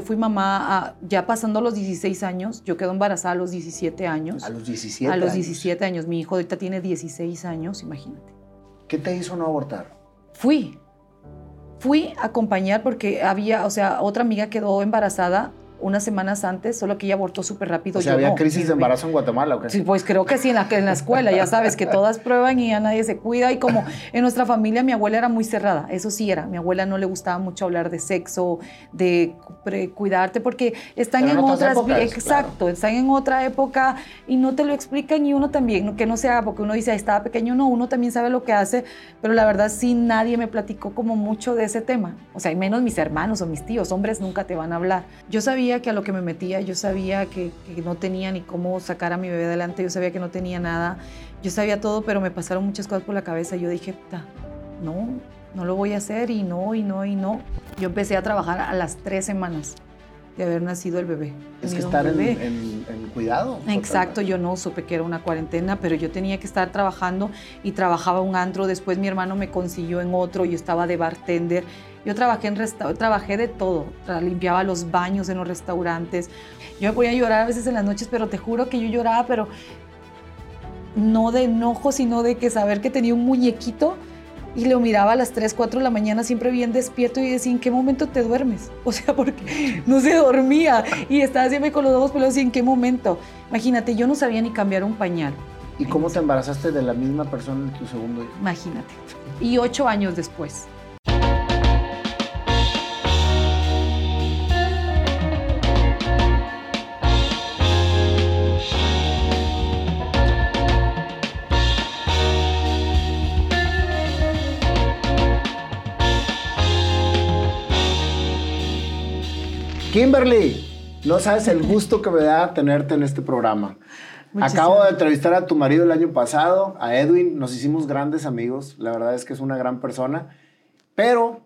yo fui mamá ya pasando los 16 años, yo quedo embarazada a los 17 años. A los 17 A los 17 años, mi hijo ahorita tiene 16 años, imagínate. ¿Qué te hizo no abortar? Fui, fui a acompañar porque había, o sea, otra amiga quedó embarazada unas semanas antes, solo que ella abortó súper rápido. O sea, había crisis de embarazo en Guatemala, ¿o qué? Sí, pues creo que sí, en la, en la escuela, ya sabes, que todas prueban y ya nadie se cuida. Y como en nuestra familia mi abuela era muy cerrada, eso sí era. Mi abuela no le gustaba mucho hablar de sexo, de cuidarte, porque están en, otras... exacto, están en otra época y no te lo explican y uno también, que no sea porque uno dice, estaba pequeño, no, uno también sabe lo que hace, pero la verdad sí nadie me platicó como mucho de ese tema. O sea, y menos mis hermanos o mis tíos, hombres nunca te van a hablar. Yo sabía que a lo que me metía, yo sabía que, no tenía ni cómo sacar a mi bebé adelante, yo sabía que no tenía nada, yo sabía todo, pero me pasaron muchas cosas por la cabeza. Yo dije, no, no lo voy a hacer y no, y no, y no. Yo empecé a trabajar a las tres semanas de haber nacido el bebé. Es que estar en, cuidado. Exacto, yo no supe que era una cuarentena, pero yo tenía que estar trabajando y trabajaba un antro. Después mi hermano me consiguió en otro, yo estaba de bartender. Yo trabajé, en trabajé de todo, limpiaba los baños en los restaurantes. Yo me podía llorar a veces en las noches, pero te juro que yo lloraba, pero no de enojo, sino de que saber que tenía un muñequito y lo miraba a las 3, 4 de la mañana siempre bien despierto y decía, ¿en qué momento te duermes? O sea, porque no se dormía y estaba siempre con los ojos pelados y ¿en qué momento? Imagínate, yo no sabía ni cambiar un pañal. ¿Y cómo te embarazaste de la misma persona en tu segundo hijo? Imagínate. Y ocho años después. Kimberly, no sabes el gusto que me da tenerte en este programa. Acabo de entrevistar a tu marido el año pasado, a Edwin, nos hicimos grandes amigos, la verdad es que es una gran persona, pero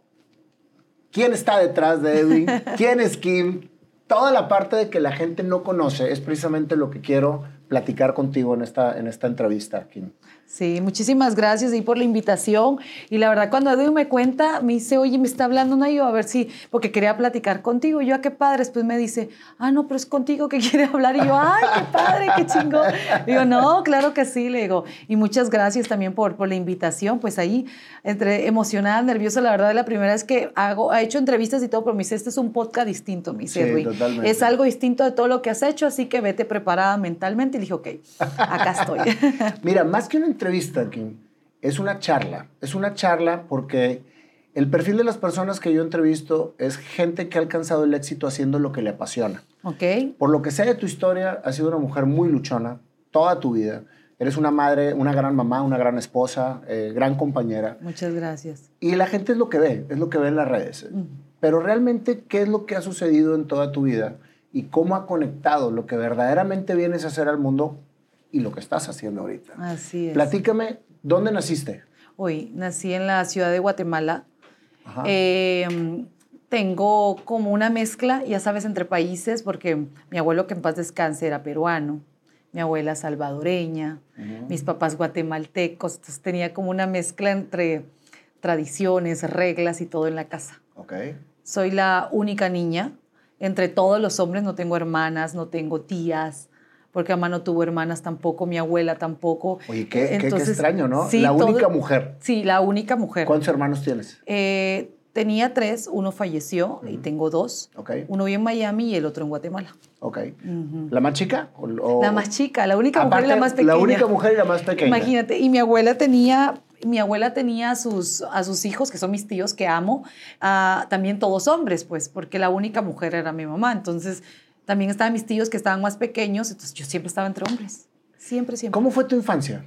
¿quién está detrás de Edwin? ¿Quién es Kim? Toda la parte de que la gente no conoce es precisamente lo que quiero platicar contigo en esta, en esta entrevista, Kim. Sí, muchísimas gracias y por la invitación. Y la verdad, cuando Edwin me cuenta, me dice, oye, me está hablando una yo, a ver si, porque quería platicar contigo. yo, ¿a ah, qué padre? Después me dice, ah, no, pero es contigo que quiere hablar. Y yo, ay, qué padre, qué chingón. Digo, no, claro que sí, le digo. Y muchas gracias también por, por la invitación. Pues ahí, entre emocionada, nerviosa, la verdad, la primera vez que hago, ha hecho entrevistas y todo, pero me dice, este es un podcast distinto, me dice sí, Totalmente. Es algo distinto de todo lo que has hecho, así que vete preparada mentalmente. Y dije, ok, acá estoy. Mira, más que una entrevista, Kim, es una charla. Es una charla porque el perfil de las personas que yo entrevisto es gente que ha alcanzado el éxito haciendo lo que le apasiona. Ok. Por lo que sé de tu historia, has sido una mujer muy luchona toda tu vida. Eres una madre, una gran mamá, una gran esposa, eh, gran compañera. Muchas gracias. Y la gente es lo que ve, es lo que ve en las redes. Pero realmente, ¿qué es lo que ha sucedido en toda tu vida? Y cómo ha conectado lo que verdaderamente vienes a hacer al mundo y lo que estás haciendo ahorita. Así es. Platícame, ¿dónde naciste? Hoy nací en la ciudad de Guatemala. Em, tengo como una mezcla, ya sabes, entre países, porque mi abuelo, que en paz descanse, era peruano, mi abuela salvadoreña, mis papás guatemaltecos, entonces tenía como una mezcla entre tradiciones, reglas y todo en la casa. Okay. Soy la única niña, entre todos los hombres no tengo hermanas, no tengo tías, porque mamá no tuvo hermanas tampoco, mi abuela tampoco. Oye, qué, extraño, ¿no? la única mujer. Sí, la única mujer. ¿Cuántos hermanos tienes? Eh, tenía tres, uno falleció y tengo dos. Okay. Uno vive en Miami y el otro en Guatemala. Ok. ¿La más chica? La más chica, la única mujer y la más pequeña. La única mujer y la más pequeña. Imagínate, y mi abuela tenía mi abuela tenía a sus, a sus hijos, que son mis tíos que amo, también todos hombres, pues, porque la única mujer era mi mamá. Entonces, también estaban mis tíos que estaban más pequeños, entonces yo siempre estaba entre hombres. Siempre, siempre. ¿Cómo fue tu infancia?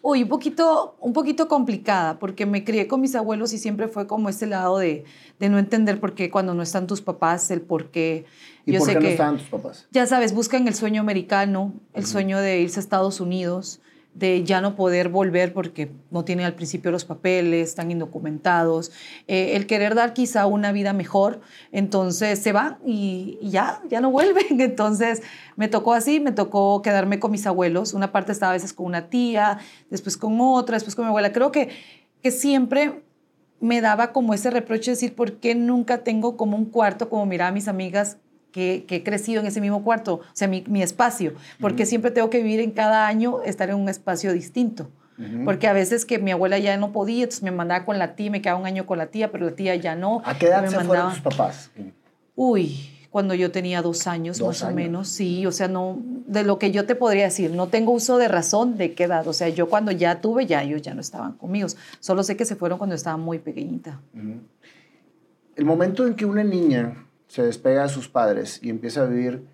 Uy, un poquito, un poquito complicada, porque me crié con mis abuelos y siempre fue como ese lado de, de no entender por qué cuando no están tus papás, el por qué. ¿Y yo por sé qué que, no estaban tus papás? Ya sabes, buscan el sueño americano, el sueño de irse a Estados Unidos de ya no poder volver porque no tienen al principio los papeles, están indocumentados, eh, el querer dar quizá una vida mejor, entonces se va y, ya, ya no vuelven. Entonces me tocó así, me tocó quedarme con mis abuelos, una parte estaba a veces con una tía, después con otra, después con mi abuela. Creo que, que siempre me daba como ese reproche de decir, ¿por qué nunca tengo como un cuarto, como miraba a mis amigas que, he crecido en ese mismo cuarto, o sea, mi, espacio? Porque siempre tengo que vivir en cada año, estar en un espacio distinto. Porque a veces que mi abuela ya no podía, entonces me mandaba con la tía, me quedaba un año con la tía, pero la tía ya no. ¿A qué edad me se fueron tus papás? Uy, cuando yo tenía dos años más o menos, sí, o sea, no, de lo que yo te podría decir, no tengo uso de razón de qué edad, o sea, yo cuando ya tuve, ya ellos ya no estaban conmigo, solo sé que se fueron cuando estaba muy pequeñita. El momento en que una niña se despega de sus padres y empieza a vivir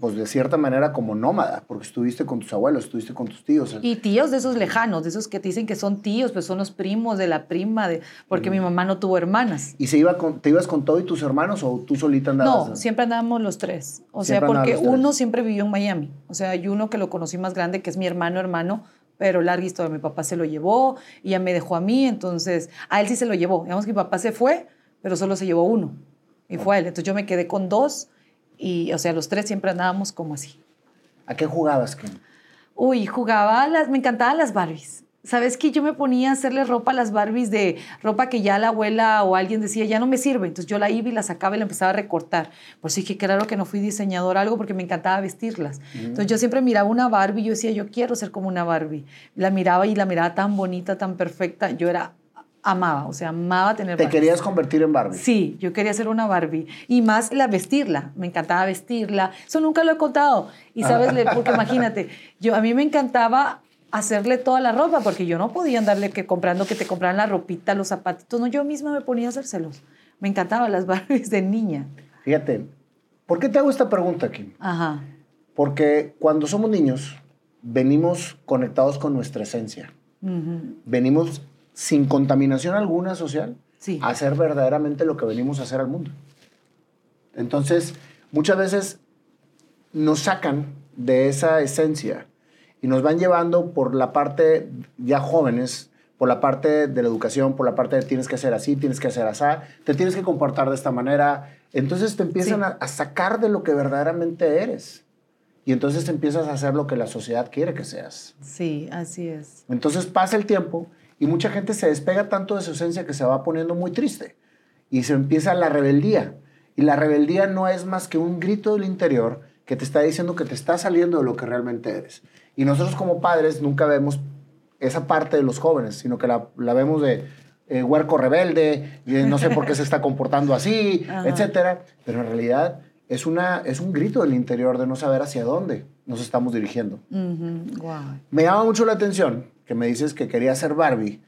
pues de cierta manera como nómada, porque estuviste con tus abuelos, estuviste con tus tíos. Y tíos de esos lejanos, de esos que te dicen que son tíos, pues son los primos de la prima, de, porque mi mamá no tuvo hermanas. ¿Y se iba con, te ibas con todo y tus hermanos o tú solita andabas? No, siempre andábamos los tres. O sea, porque uno siempre vivió en Miami. O sea, hay uno que lo conocí más grande, que es mi hermano hermano, pero larga historia. Mi papá se lo llevó y ya me dejó a mí, entonces a él sí se lo llevó. Digamos que mi papá se fue, pero solo se llevó uno. Y fue a él. Entonces yo me quedé con dos y, o sea, los tres siempre andábamos como así. ¿A qué jugabas, Kim? Uy, jugaba, las, me encantaban las Barbies. ¿Sabes qué? Yo me ponía a hacerle ropa a las Barbies de ropa que ya la abuela o alguien decía, ya no me sirve. Entonces yo la iba y la sacaba y la empezaba a recortar. Por si que claro que no fui diseñador algo porque me encantaba vestirlas. Entonces yo siempre miraba una Barbie y yo decía, yo quiero ser como una Barbie. La miraba y la miraba tan bonita, tan perfecta. Yo era amaba, o sea, amaba tener ¿Te querías convertir en Barbie? Sí, yo quería ser una Barbie. Y más la vestirla, me encantaba vestirla. Eso nunca lo he contado. Y sabes, porque imagínate, yo, a mí me encantaba hacerle toda la ropa, porque yo no podía andarle que comprando que te compraran la ropita, los zapatitos, no, yo misma me ponía a hacérselos. Me encantaban las Barbies de niña. Fíjate, ¿por qué te hago esta pregunta, Kim? Ajá. Porque cuando somos niños, venimos conectados con nuestra esencia. Venimos sin contaminación alguna social, hacer verdaderamente lo que venimos a hacer al mundo. Entonces, muchas veces nos sacan de esa esencia y nos van llevando por la parte ya jóvenes, por la parte de la educación, por la parte de tienes que hacer así, tienes que hacer así, te tienes que comportar de esta manera. Entonces te empiezan a, a, sacar de lo que verdaderamente eres. Y entonces te empiezas a hacer lo que la sociedad quiere que seas. Sí, así es. Entonces pasa el tiempo y mucha gente se despega tanto de su esencia que se va poniendo muy triste. Y se empieza la rebeldía. Y la rebeldía no es más que un grito del interior que te está diciendo que te está saliendo de lo que realmente eres. Y nosotros como padres nunca vemos esa parte de los jóvenes, sino que la, vemos de eh, huerco rebelde, no sé por qué se está comportando así, etcétera. Pero en realidad es, una, es un grito del interior de no saber hacia dónde nos estamos dirigiendo. Me llama mucho la atención que me dices que quería ser Barbie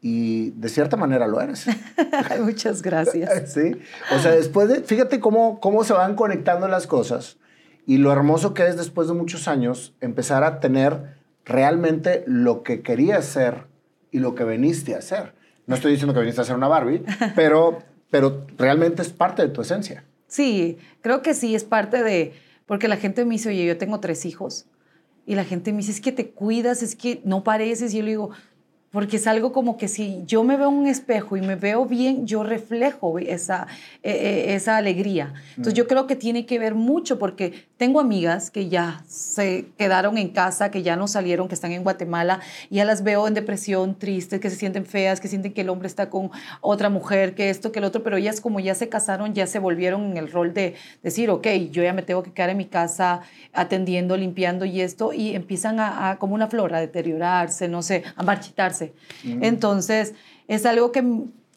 y de cierta manera lo eres. Muchas gracias. sí. O sea, después de, fíjate cómo, cómo se van conectando las cosas y lo hermoso que es después de muchos años empezar a tener realmente lo que querías ser y lo que veniste a hacer. No estoy diciendo que viniste a ser una Barbie, pero, pero realmente es parte de tu esencia. Sí, creo que sí, es parte de, porque la gente me dice, oye, yo tengo tres hijos y la gente me dice, es que te cuidas, es que no pareces. Y yo le digo, porque es algo como que si yo me veo en un espejo y me veo bien, yo reflejo esa, e, e, esa alegría. Entonces yo mm. creo que tiene que ver mucho porque tengo amigas que ya se quedaron en casa, que ya no salieron, que están en Guatemala, y ya las veo en depresión, tristes, que se sienten feas, que sienten que el hombre está con otra mujer, que esto, que el otro, pero ellas como ya se casaron, ya se volvieron en el rol de decir, ok, yo ya me tengo que quedar en mi casa atendiendo, limpiando y esto, y empiezan a, a como una flor a deteriorarse, no sé, a marchitarse entonces, es algo que,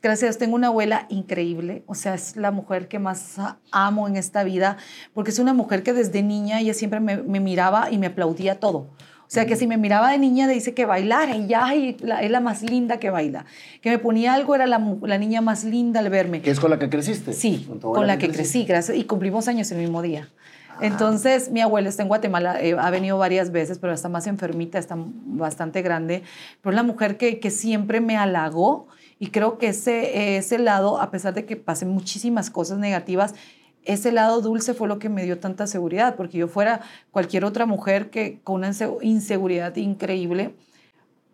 gracias, tengo una abuela increíble, o sea, es la mujer que más amo en esta vida, porque es una mujer que desde niña ella siempre me, miraba y me aplaudía todo. O sea, que si me miraba de niña, dice que bailara y ya y es la más linda que baila. Que me ponía algo, era la, niña más linda al verme. ¿Que es con la que creciste? Sí, con, la que, crecí, gracias. Y cumplimos años el mismo día. Entonces, mi abuela está en Guatemala, eh, ha venido varias veces, pero está más enfermita, está bastante grande. Pero es la mujer que, que siempre me halagó y creo que ese, ese lado, a pesar de que pasen muchísimas cosas negativas, ese lado dulce fue lo que me dio tanta seguridad, porque yo fuera cualquier otra mujer que con una inseguridad increíble,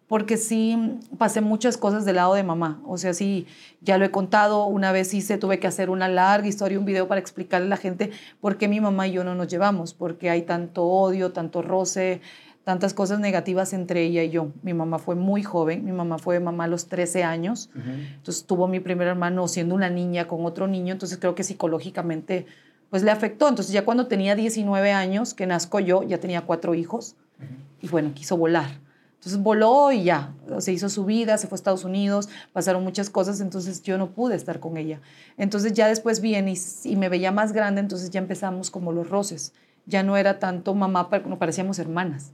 porque sí pasé muchas cosas del lado de mamá. O sea, sí, ya lo he contado, una vez hice, tuve que hacer una larga historia, un video para explicarle a la gente por qué mi mamá y yo no nos llevamos, porque hay tanto odio, tanto roce, tantas cosas negativas entre ella y yo. Mi mamá fue muy joven, mi mamá fue mamá a los 13 años, entonces tuvo mi primer hermano siendo una niña con otro niño, entonces creo que psicológicamente pues le afectó. Entonces ya cuando tenía 19 años, que nazco yo, ya tenía cuatro hijos y bueno, quiso volar. Entonces voló y ya, se hizo su vida, se fue a Estados Unidos, pasaron muchas cosas, entonces yo no pude estar con ella. Entonces ya después viene y, me veía más grande, entonces ya empezamos como los roces. Ya no era tanto mamá, no parecíamos hermanas.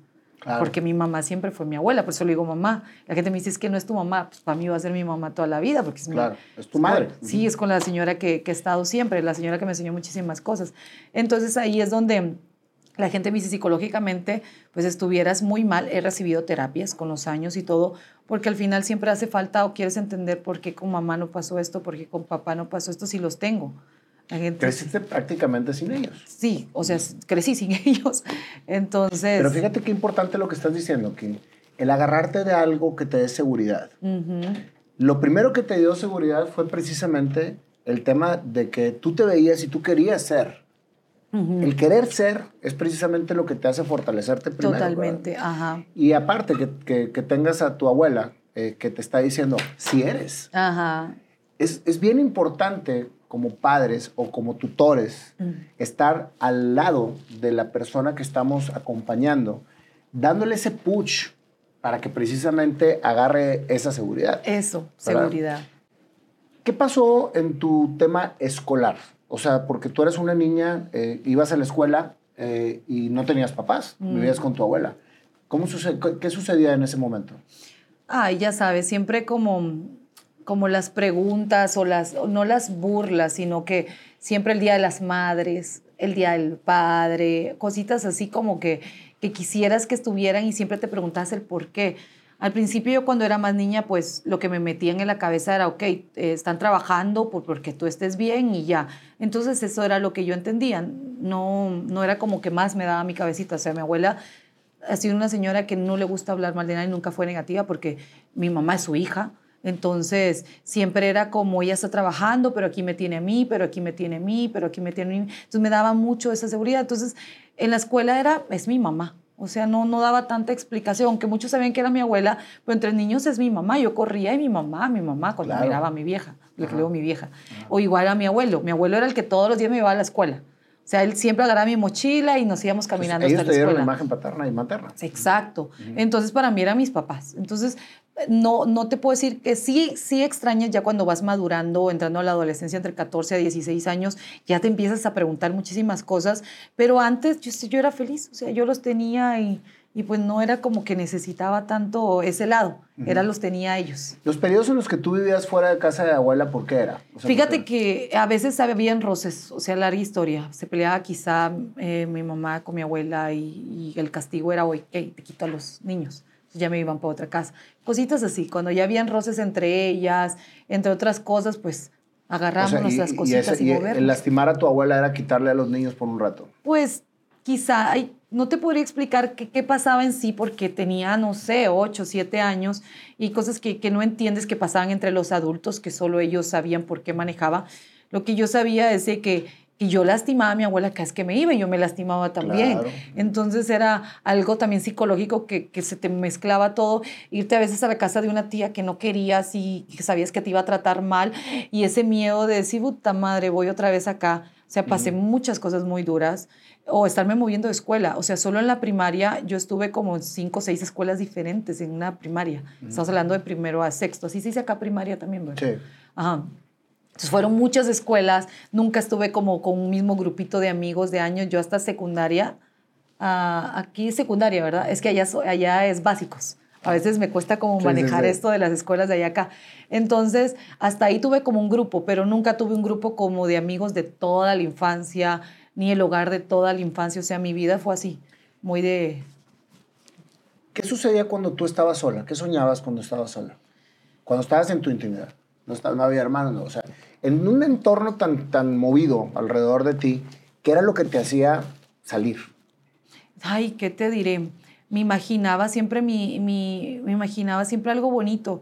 Porque mi mamá siempre fue mi abuela, por eso le digo mamá. La gente me dice, es que no es tu mamá, pues para mí va a ser mi mamá toda la vida, porque es Claro, es tu madre. sí, es con la señora que, que he estado siempre, la señora que me enseñó muchísimas cosas. Entonces ahí es donde la gente me dice psicológicamente, pues estuvieras muy mal. He recibido terapias con los años y todo, porque al final siempre hace falta o quieres entender por qué con mamá no pasó esto, por qué con papá no pasó esto, si los tengo. Creciste prácticamente sin ellos. Sí, o sea, crecí sin ellos. Entonces. Pero fíjate qué importante lo que estás diciendo, que el agarrarte de algo que te dé seguridad. Lo primero que te dio seguridad fue precisamente el tema de que tú te veías y tú querías ser. El querer ser es precisamente lo que te hace fortalecerte primero. Totalmente, ajá. Y aparte que, que, tengas a tu abuela eh, que te está diciendo, si eres. Ajá. Es, es, bien importante como padres o como tutores estar al lado de la persona que estamos acompañando, dándole ese push para que precisamente agarre esa seguridad. Eso, seguridad. ¿Qué pasó en tu tema escolar? O sea, porque tú eres una niña, eh, ibas a la escuela eh, y no tenías papás, mm. vivías con tu abuela. ¿Cómo ¿Qué sucedía en ese momento? Ay, ya sabes, siempre como, como las preguntas o las, no las burlas, sino que siempre el Día de las Madres, el Día del Padre, cositas así como que, que quisieras que estuvieran y siempre te preguntas el por qué. Al principio yo cuando era más niña, pues lo que me metían en la cabeza era, ok, eh, están trabajando por, porque tú estés bien y ya. Entonces eso era lo que yo entendía. No, no era como que más me daba mi cabecita. O sea, mi abuela ha sido una señora que no le gusta hablar mal de nadie, nunca fue negativa porque mi mamá es su hija. Entonces, siempre era como ella está trabajando, pero aquí me tiene a mí, pero aquí me tiene a mí, pero aquí me tiene a mí. Entonces, me daba mucho esa seguridad. Entonces, en la escuela era, es mi mamá. O sea, no, no daba tanta explicación, aunque muchos sabían que era mi abuela, pero entre niños es mi mamá. Yo corría y mi mamá, mi mamá, cuando miraba a mi vieja, lo que mi vieja. O igual a mi abuelo. Mi abuelo era el que todos los días me llevaba a la escuela. O sea, él siempre agarraba mi mochila y nos íbamos caminando hasta la escuela. la imagen paterna y materna. Exacto. Entonces, para mí eran mis papás. Entonces, no, no te puedo decir que sí, sí extrañas ya cuando vas madurando, entrando a la adolescencia entre 14 a 16 años, ya te empiezas a preguntar muchísimas cosas, pero antes yo, yo era feliz, o sea, yo los tenía y, y pues no era como que necesitaba tanto ese lado, era los tenía ellos. Los periodos en los que tú vivías fuera de casa de abuela, ¿por qué era? Fíjate que a veces había roces, o sea, larga historia, se peleaba quizá eh, mi mamá con mi abuela y, y el castigo era, hoy, hey, te quito a los niños ya me iban para otra casa. Cositas así, cuando ya habían roces entre ellas, entre otras cosas, pues agarramos nuestras cositas y, y, El lastimar a tu abuela era quitarle a los niños por un rato. Pues quizá, no te podría explicar qué, qué, pasaba en sí porque tenía, no sé, ocho, siete años y cosas que, que no entiendes que pasaban entre los adultos, que solo ellos sabían por qué manejaba. Lo que yo sabía es que y yo lastimaba a mi abuela cada vez que me iba y yo me lastimaba también. Entonces era algo también psicológico que, que, se te mezclaba todo. Irte a veces a la casa de una tía que no querías y que sabías que te iba a tratar mal y ese miedo de decir, puta madre, voy otra vez acá. O sea, pasé muchas cosas muy duras o estarme moviendo de escuela. O sea, solo en la primaria yo estuve como en cinco o seis escuelas diferentes en una primaria. Estamos hablando de primero a sexto. Así se dice acá primaria también, ¿verdad? Sí. Ajá. Entonces fueron muchas escuelas, nunca estuve como con un mismo grupito de amigos de años, yo hasta secundaria, uh, aquí secundaria, ¿verdad? Es que allá, allá es básicos. A veces me cuesta como manejar esto de las escuelas de allá acá. Entonces, hasta ahí tuve como un grupo, pero nunca tuve un grupo como de amigos de toda la infancia, ni el hogar de toda la infancia. O sea, mi vida fue así, muy de... ¿Qué sucedía cuando tú estabas sola? ¿Qué soñabas cuando estabas sola? Cuando estabas en tu intimidad no, había hermanos, o sea, en un entorno tan, tan movido alrededor de ti, ¿qué era lo que te hacía salir? Ay, ¿qué te diré? Me imaginaba siempre, mi, mi, me imaginaba siempre algo bonito.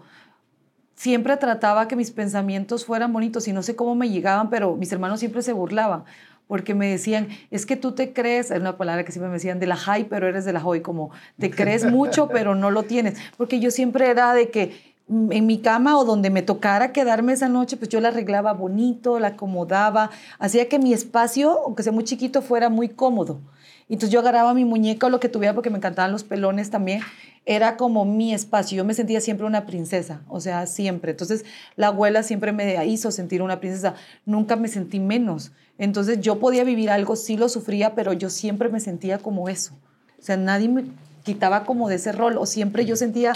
Siempre trataba que mis pensamientos fueran bonitos y no sé cómo me llegaban, pero mis hermanos siempre se burlaban porque me decían, es que tú te crees, es una palabra que siempre me decían, de la high, pero eres de la hoy, como te crees mucho, pero no lo tienes, porque yo siempre era de que en mi cama o donde me tocara quedarme esa noche, pues yo la arreglaba bonito, la acomodaba, hacía que mi espacio, aunque sea muy chiquito, fuera muy cómodo. Entonces yo agarraba mi muñeca o lo que tuviera, porque me encantaban los pelones también, era como mi espacio. Yo me sentía siempre una princesa, o sea, siempre. Entonces la abuela siempre me hizo sentir una princesa, nunca me sentí menos. Entonces yo podía vivir algo, sí lo sufría, pero yo siempre me sentía como eso. O sea, nadie me quitaba como de ese rol, o siempre yo sentía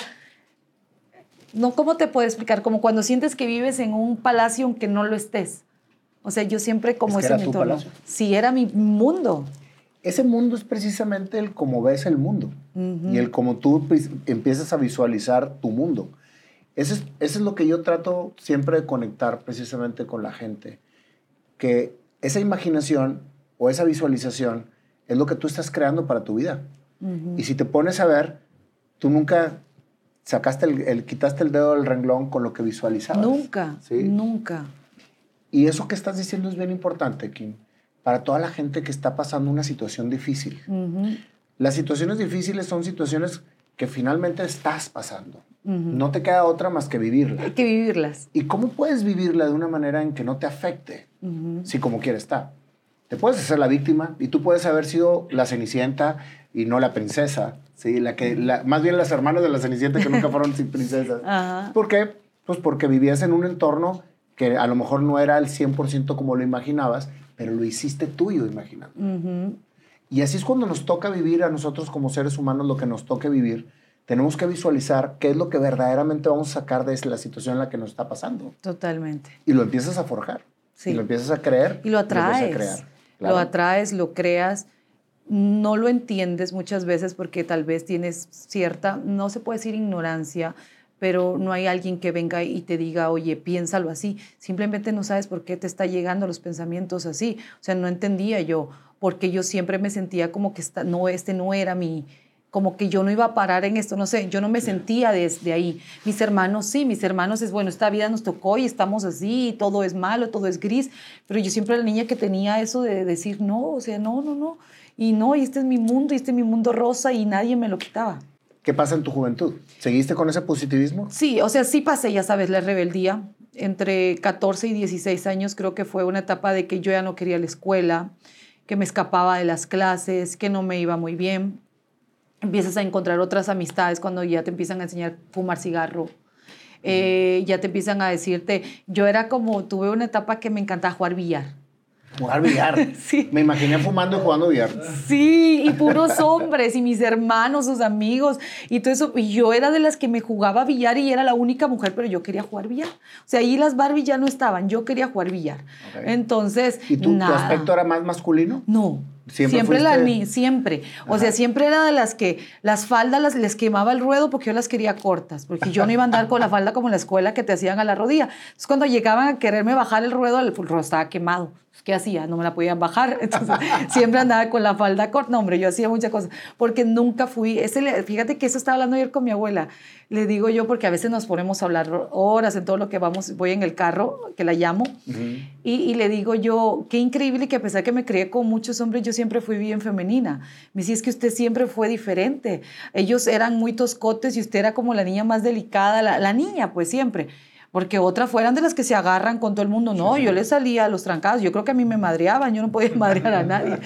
no, ¿cómo te puedo explicar? Como cuando sientes que vives en un palacio aunque no lo estés. O sea, yo siempre como ese mi palacio. Sí, era mi mundo. Ese mundo es precisamente el cómo ves el mundo y el cómo tú empiezas a visualizar tu mundo. Eso es, eso es lo que yo trato siempre de conectar precisamente con la gente. Que esa imaginación o esa visualización es lo que tú estás creando para tu vida. Y si te pones a ver, tú nunca sacaste el, quitaste el dedo del renglón con lo que visualizabas. Nunca, nunca. Y eso que estás diciendo es bien importante, Kim, para toda la gente que está pasando una situación difícil. Las situaciones difíciles son situaciones que finalmente estás pasando. No te queda otra más que vivirlas. Hay que vivirlas. ¿Y cómo puedes vivirla de una manera en que no te afecte? Si como quieres estar. Te puedes hacer la víctima y tú puedes haber sido la cenicienta y no la princesa. Sí, la que, la, más bien las hermanas de la Cenicienta que nunca fueron princesas. ¿Por qué? Pues porque vivías en un entorno que a lo mejor no era al 100% como lo imaginabas, pero lo hiciste tuyo imaginando. Y así es cuando nos toca vivir a nosotros como seres humanos lo que nos toque vivir. Tenemos que visualizar qué es lo que verdaderamente vamos a sacar de la situación en la que nos está pasando. Totalmente. Y lo empiezas a forjar. Sí. Y lo empiezas a creer. Y lo atraes. lo, crear. lo atraes, lo creas no lo entiendes muchas veces porque tal vez tienes cierta, no se puede decir ignorancia, pero no hay alguien que venga y te diga, oye, piénsalo así. Simplemente no sabes por qué te está llegando los pensamientos así. O sea, no entendía yo, porque yo siempre me sentía como que esta, no, este no era mi, como que yo no iba a parar en esto, no sé, yo no me sentía desde ahí. Mis hermanos sí, mis hermanos es, bueno, esta vida nos tocó y estamos así, todo es malo, todo es gris, pero yo siempre era la niña que tenía eso de decir, no, o sea, no, no, no. Y no, y este es mi mundo, y este es mi mundo rosa, y nadie me lo quitaba. ¿Qué pasa en tu juventud? ¿Seguiste con ese positivismo? Sí, o sea, sí pasé, ya sabes, la rebeldía. Entre 14 y 16 años creo que fue una etapa de que yo ya no quería la escuela, que me escapaba de las clases, que no me iba muy bien. Empiezas a encontrar otras amistades cuando ya te empiezan a enseñar a fumar cigarro. Eh, ya te empiezan a decirte, yo era como, tuve una etapa que me encantaba jugar billar. Jugar billar. sí. Me imaginé fumando y jugando billar. Sí, y puros hombres, y mis hermanos, sus amigos, y todo eso. Y yo era de las que me jugaba billar y era la única mujer, pero yo quería jugar billar. O sea, ahí las Barbie ya no estaban, yo quería jugar billar. Entonces. ¿Y tu aspecto era más masculino? No. Siempre, la ni siempre. O sea, siempre era de las que las faldas las, les quemaba el ruedo porque yo las quería cortas, porque yo no iba a andar con la falda como en la escuela que te hacían a la rodilla. Entonces, cuando llegaban a quererme bajar el ruedo, el ruedo estaba quemado. ¿Qué hacía? No me la podían bajar. Entonces, siempre andaba con la falda corta. No, hombre, yo hacía muchas cosas porque nunca fui. Ese, fíjate que eso estaba hablando ayer con mi abuela. Le digo yo, porque a veces nos ponemos a hablar horas en todo lo que vamos, voy en el carro, que la llamo, y, y, le digo yo, qué increíble que a pesar que me crié con muchos hombres, yo siempre fui bien femenina. Me decía, es que usted siempre fue diferente. Ellos eran muy toscotes y usted era como la niña más delicada, la, la niña, pues siempre porque otras fueran de las que se agarran con todo el mundo. No, yo le salía a los trancados, yo creo que a mí me madreaban, yo no podía madrear a nadie.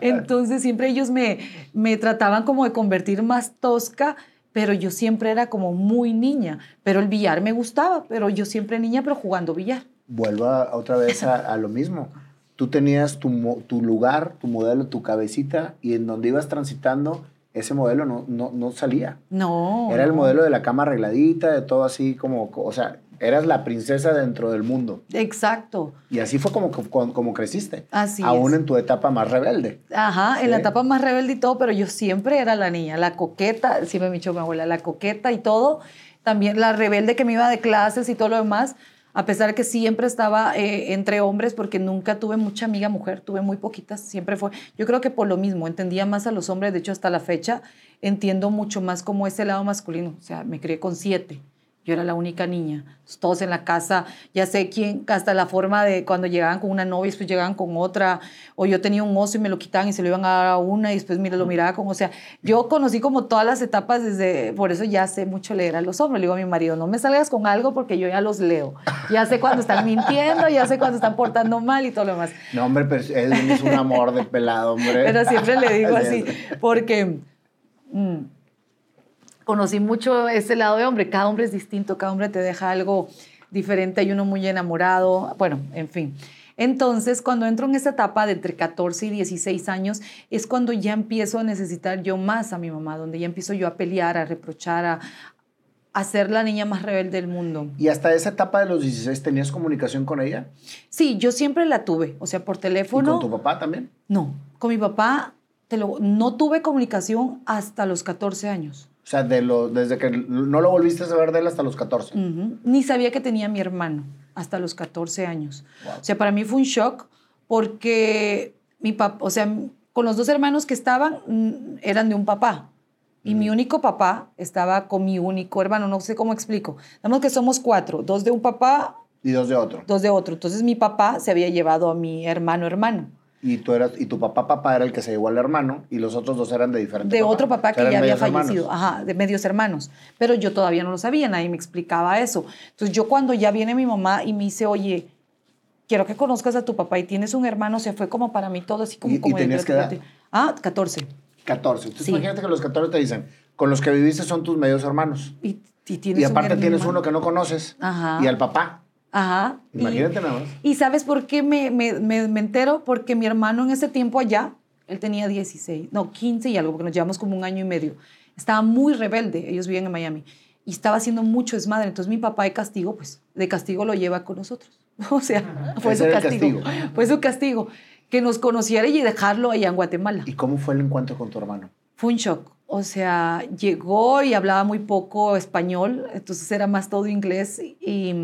Entonces siempre ellos me, me trataban como de convertir más tosca, pero yo siempre era como muy niña. Pero el billar me gustaba, pero yo siempre niña, pero jugando billar. Vuelvo otra vez a, lo mismo. Tú tenías tu, tu, lugar, tu modelo, tu cabecita, y en donde ibas transitando, ese modelo no, no, no salía. No. Era el modelo de la cama arregladita, de todo así como, o sea, eras la princesa dentro del mundo. Exacto. Y así fue como, como, creciste. Así Aún en tu etapa más rebelde. Ajá, en la etapa más rebelde y todo, pero yo siempre era la niña, la coqueta, sí me dicho mi abuela, la coqueta y todo. También la rebelde que me iba de clases y todo lo demás. A pesar que siempre estaba eh, entre hombres, porque nunca tuve mucha amiga mujer, tuve muy poquitas, siempre fue. Yo creo que por lo mismo, entendía más a los hombres, de hecho hasta la fecha entiendo mucho más como ese lado masculino, o sea, me crié con siete Yo era la única niña. Todos en la casa, ya sé quién, hasta la forma de cuando llegaban con una novia y después llegaban con otra, o yo tenía un oso y me lo quitaban y se lo iban a dar a una y después mira, lo miraba con, o sea, yo conocí como todas las etapas desde, por eso ya sé mucho leer a los hombres. Le digo a mi marido, no me salgas con algo porque yo ya los leo. Ya sé cuando están mintiendo, ya sé cuando están portando mal y todo lo demás. No, hombre, pero él es un amor de pelado, hombre. Pero siempre le digo así, porque... Mm, conocí mucho ese lado de hombre. Cada hombre es distinto, cada hombre te deja algo diferente. Hay uno muy enamorado, bueno, en fin. Entonces, cuando entro en esa etapa de entre 14 y 16 años, es cuando ya empiezo a necesitar yo más a mi mamá, donde ya empiezo yo a pelear, a reprochar, a, a ser la niña más rebelde del mundo. ¿Y hasta esa etapa de los 16 tenías comunicación con ella? Sí, yo siempre la tuve, o sea, por teléfono. ¿Y con tu papá también? No, con mi papá te lo, no tuve comunicación hasta los 14 años. O sea, de lo, desde que no lo volviste a saber de él hasta los 14. Ni sabía que tenía mi hermano hasta los 14 años. O sea, para mí fue un shock porque mi papá, o sea, con los dos hermanos que estaban, mm, eran de un papá. Y mi único papá estaba con mi único hermano, no sé cómo explico. Digamos que somos cuatro, dos de un papá. Y dos de otro. Dos de otro. Entonces mi papá se había llevado a mi hermano hermano y tú eras y tu papá papá era el que se llevó al hermano y los otros dos eran de diferente de otro papá que ya había fallecido ajá de medios hermanos. Pero yo todavía no lo sabía nadie me explicaba eso. Entonces yo cuando ya viene mi mamá y me dice oye quiero que conozcas a tu papá y tienes un hermano se fue como para mí todo así como y, como y tenías que edad? ah 14 14 entonces imagínate que los 14 te dicen con los que viviste son tus medios hermanos y, y, tienes y aparte tienes uno que no conoces. Ajá. y al papá Ajá. Imagínate nada más. Y sabes por qué me, me, me, entero? Porque mi hermano en ese tiempo allá, él tenía 16, no, 15 y algo, porque nos llevamos como un año y medio. Estaba muy rebelde, ellos vivían en Miami, y estaba haciendo mucho desmadre. Entonces mi papá de castigo, pues de castigo lo lleva con nosotros. O sea, fue su castigo, Fue su castigo. Que nos conociera y dejarlo allá en Guatemala. ¿Y cómo fue el encuentro con tu hermano? Fue un shock. O sea, llegó y hablaba muy poco español, entonces era más todo inglés y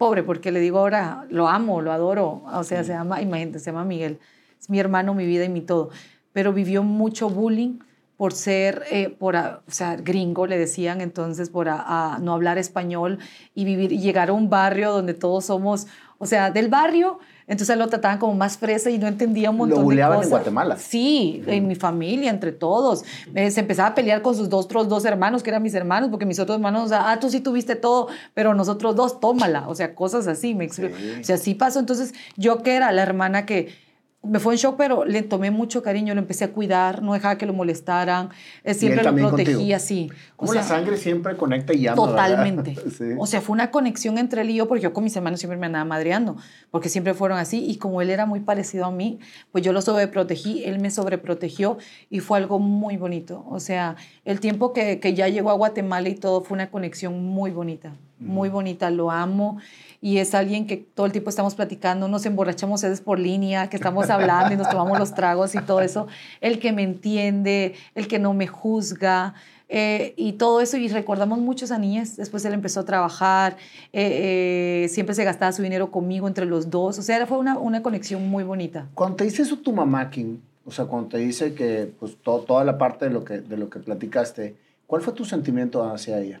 pobre, porque le digo ahora, lo amo, lo adoro, o sea, se llama, imagínate, se llama Miguel, es mi hermano, mi vida y mi todo, pero vivió mucho bullying por ser, eh, por, o sea, gringo, le decían, entonces, por a, no hablar español y vivir, y llegar a un barrio donde todos somos, o sea, del barrio, entonces lo trataban como más fresa y no entendía un montón de cosas. en Guatemala. Sí, en mi familia, entre todos. Eh, se empezaba a pelear con sus dos, otros dos hermanos, que eran mis hermanos, porque mis otros hermanos, ah, tú sí tuviste todo, pero nosotros dos, tómala. O sea, cosas así, me explico. O sea, así pasó. Entonces, yo que era la hermana que me fue en shock, pero le tomé mucho cariño, lo empecé a cuidar, no dejaba que lo molestaran, eh, siempre lo protegía, sí. Como la sangre siempre conecta y llama. Totalmente. O sea, fue una conexión entre él y yo, porque yo con mis hermanos siempre me andaba madreando, porque siempre fueron así, y como él era muy parecido a mí, pues yo lo sobreprotegí, él me sobreprotegió, y fue algo muy bonito. O sea, el tiempo que, que ya llegó a Guatemala y todo fue una conexión muy bonita, muy bonita, lo amo y es alguien que todo el tiempo estamos platicando, nos emborrachamos veces por línea, que estamos hablando y nos tomamos los tragos y todo eso, el que me entiende, el que no me juzga. Eh, y todo eso, y recordamos mucho a niñez. Después él empezó a trabajar, eh, eh, siempre se gastaba su dinero conmigo entre los dos. O sea, fue una, una conexión muy bonita. Cuando te dice eso tu mamá, Kim, o sea, cuando te dice que pues, toda la parte de lo, que, de lo que platicaste, ¿cuál fue tu sentimiento hacia ella?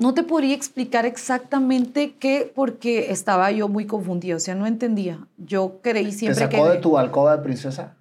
No te podría explicar exactamente qué, porque estaba yo muy confundida, o sea, no entendía. Yo creí siempre que... ¿Te sacó de tu alcoba de princesa?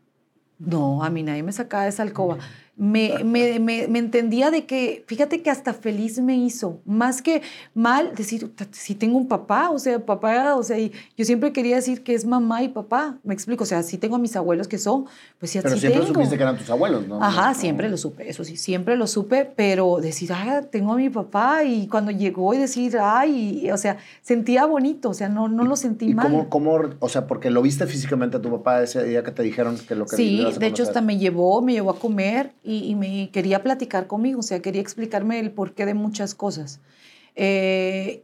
No, a mí nadie me sacaba de esa alcoba me, me, me, me, entendía de que, fíjate que hasta feliz me hizo, más que mal, decir, si tengo un papá, o sea, papá, o sea, y yo siempre quería decir que es mamá y papá, me explico, o sea, si tengo a mis abuelos que son, pues sí, Pero siempre supiste que eran tus abuelos, ¿no? Ajá, siempre lo supe, eso sí, siempre lo supe, pero decir, ah, tengo a mi papá, y cuando llegó y decir, ay, o sea, sentía bonito, o sea, no, no lo sentí ¿Y mal. Cómo, cómo, o sea, porque lo viste físicamente a tu papá ese día que te dijeron que lo que Sí, de hecho hasta me llevó, me llevó a comer, y, me quería platicar conmigo, o sea, quería explicarme el porqué de muchas cosas. Eh,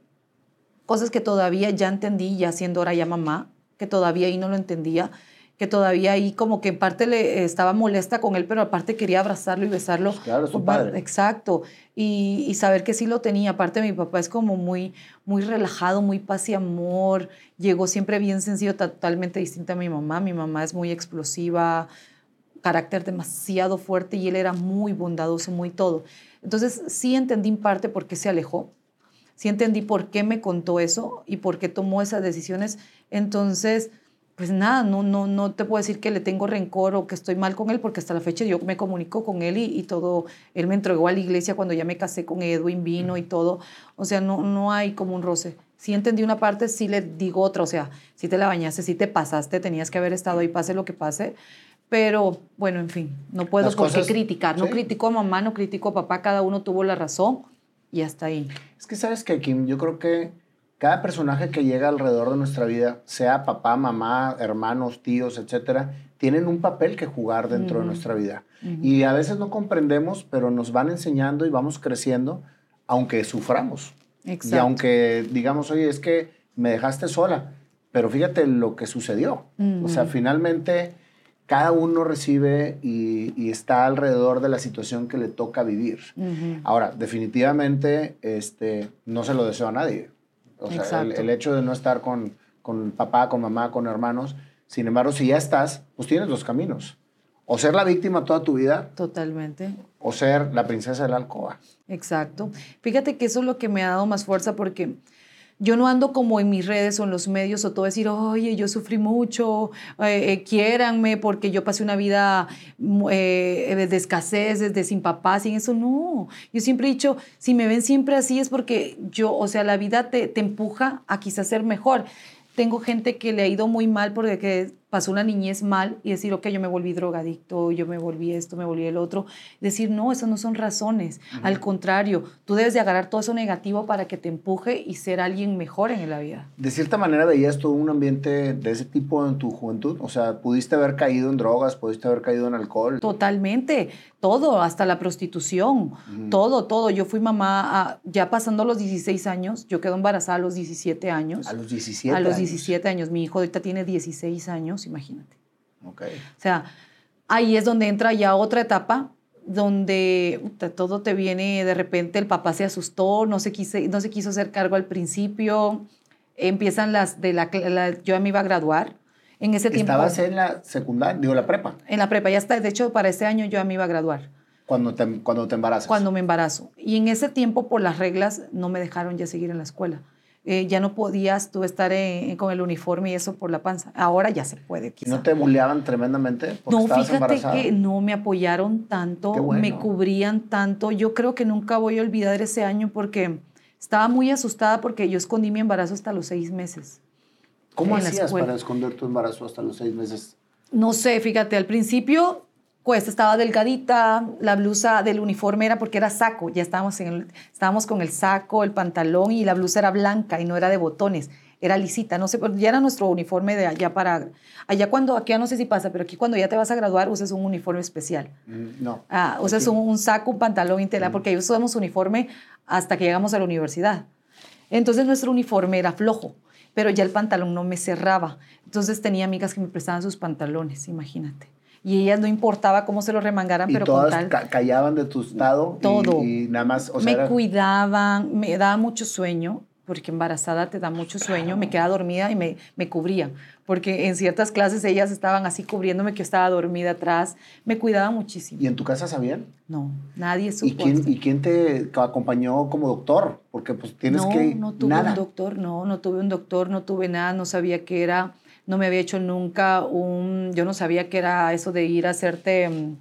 cosas que todavía ya entendí, ya siendo ahora ya mamá, que todavía ahí no lo entendía, que todavía ahí como que en parte le estaba molesta con él, pero aparte quería abrazarlo y besarlo. Claro, su padre. Exacto. Y, y, saber que sí lo tenía. Aparte mi papá es como muy, muy relajado, muy paz y amor. Llegó siempre bien sencillo, totalmente distinta a mi mamá. Mi mamá es muy explosiva, carácter demasiado fuerte y él era muy bondadoso, muy todo. Entonces sí entendí en parte por qué se alejó, sí entendí por qué me contó eso y por qué tomó esas decisiones. Entonces, pues nada, no, no, no te puedo decir que le tengo rencor o que estoy mal con él, porque hasta la fecha yo me comunico con él y, todo, él me entregó a la iglesia cuando ya me casé con Edwin, vino y todo, o sea, no, no hay como un roce. Si entendí una parte, sí le digo otra, o sea, si te la bañaste, si te pasaste, tenías que haber estado ahí, pase lo que pase, pero bueno, en fin, no puedo por qué criticar, no critico a mamá, no critico a papá, cada uno tuvo la razón y hasta ahí. Es que sabes que, Kim, yo creo que cada personaje que llega alrededor de nuestra vida, sea papá, mamá, hermanos, tíos, etcétera, tienen un papel que jugar dentro de nuestra vida. Y a veces no comprendemos, pero nos van enseñando y vamos creciendo, aunque suframos. Exacto. Y aunque digamos, oye, es que me dejaste sola, pero fíjate lo que sucedió. O sea, finalmente cada uno recibe y, está alrededor de la situación que le toca vivir. Ahora, definitivamente este, no se lo deseo a nadie. O sea, el, hecho de no estar con, con papá, con mamá, con hermanos, sin embargo, si ya estás, pues tienes dos caminos. O ser la víctima toda tu vida. Totalmente. O ser la princesa de la alcoba. Exacto. Fíjate que eso es lo que me ha dado más fuerza porque yo no ando como en mis redes o en los medios o todo decir, oye, yo sufrí mucho, eh, eh quiéranme porque yo pasé una vida mm, eh, de escasez, de sin papás, sin eso. No, yo siempre he dicho, si me ven siempre así es porque yo, o sea, la vida te, te empuja a quizás ser mejor. Tengo gente que le ha ido muy mal porque pasó una niñez mal y decir, ok, yo me volví drogadicto, yo me volví esto, me volví el otro. Decir, no, esas no son razones. Al contrario, tú debes de agarrar todo eso negativo para que te empuje y ser alguien mejor en la vida. De cierta manera veías todo un ambiente de ese tipo en tu juventud. O sea, pudiste haber caído en drogas, pudiste haber caído en alcohol. Totalmente, todo, hasta la prostitución, todo, todo. Yo fui mamá ya pasando los 16 años, yo quedo embarazada a los 17 años. A los 17 A los 17 años. Mi hijo ahorita tiene 16 años imagínate. Okay. O sea, ahí es donde entra ya otra etapa donde todo te viene de repente, el papá se asustó, no se, quise, no se quiso hacer cargo al principio, empiezan las de la, yo ya me iba a graduar. En ese tiempo. ¿Estabas en la secundaria, digo, la prepa? En la prepa, ya está. De hecho, para este año yo ya me iba a graduar. Cuando te, cuando te embarazas. Cuando me embarazo. Y en ese tiempo, por las reglas, no me dejaron ya seguir en la escuela. Eh, ya no podías tú estar con el uniforme y eso por la panza. Ahora ya se puede, quizá. ¿No te bulleaban tremendamente? no, fíjate que no me apoyaron tanto, me cubrían tanto. Yo creo que nunca voy a olvidar ese año porque estaba muy asustada porque yo escondí mi embarazo hasta los seis meses. ¿Cómo hacías para esconder tu embarazo hasta los seis meses? No sé, fíjate, al principio pues estaba delgadita, la blusa del uniforme era porque era saco, ya estábamos, en estábamos con el saco, el pantalón y la blusa era blanca y no era de botones, era lisita, no sé, ya era nuestro uniforme de allá para, allá cuando, aquí ya no sé si pasa, pero aquí cuando ya te vas a graduar usas un uniforme especial. Mm, no. Ah, usas un, saco, un pantalón y tela, mm. porque ahí usamos uniforme hasta que llegamos a la universidad. Entonces nuestro uniforme era flojo, pero ya el pantalón no me cerraba. Entonces tenía amigas que me prestaban sus pantalones, imagínate y ellas no importaba cómo se lo remangaran, pero todas con tal... callaban de tu estado todo. Y, nada más... O sea, me cuidaban, me daba mucho sueño, porque embarazada te da mucho sueño, me quedaba dormida y me, me cubría, porque en ciertas clases ellas estaban así cubriéndome que estaba dormida atrás, me cuidaba muchísimo. ¿Y en tu casa sabían? No, nadie supo. ¿Y quién, ¿y quién te acompañó como doctor? Porque pues tienes que... No, no tuve un doctor, no, no tuve un doctor, no tuve nada, no sabía qué era no me había hecho nunca un, yo no sabía que era eso de ir a hacerte, mm,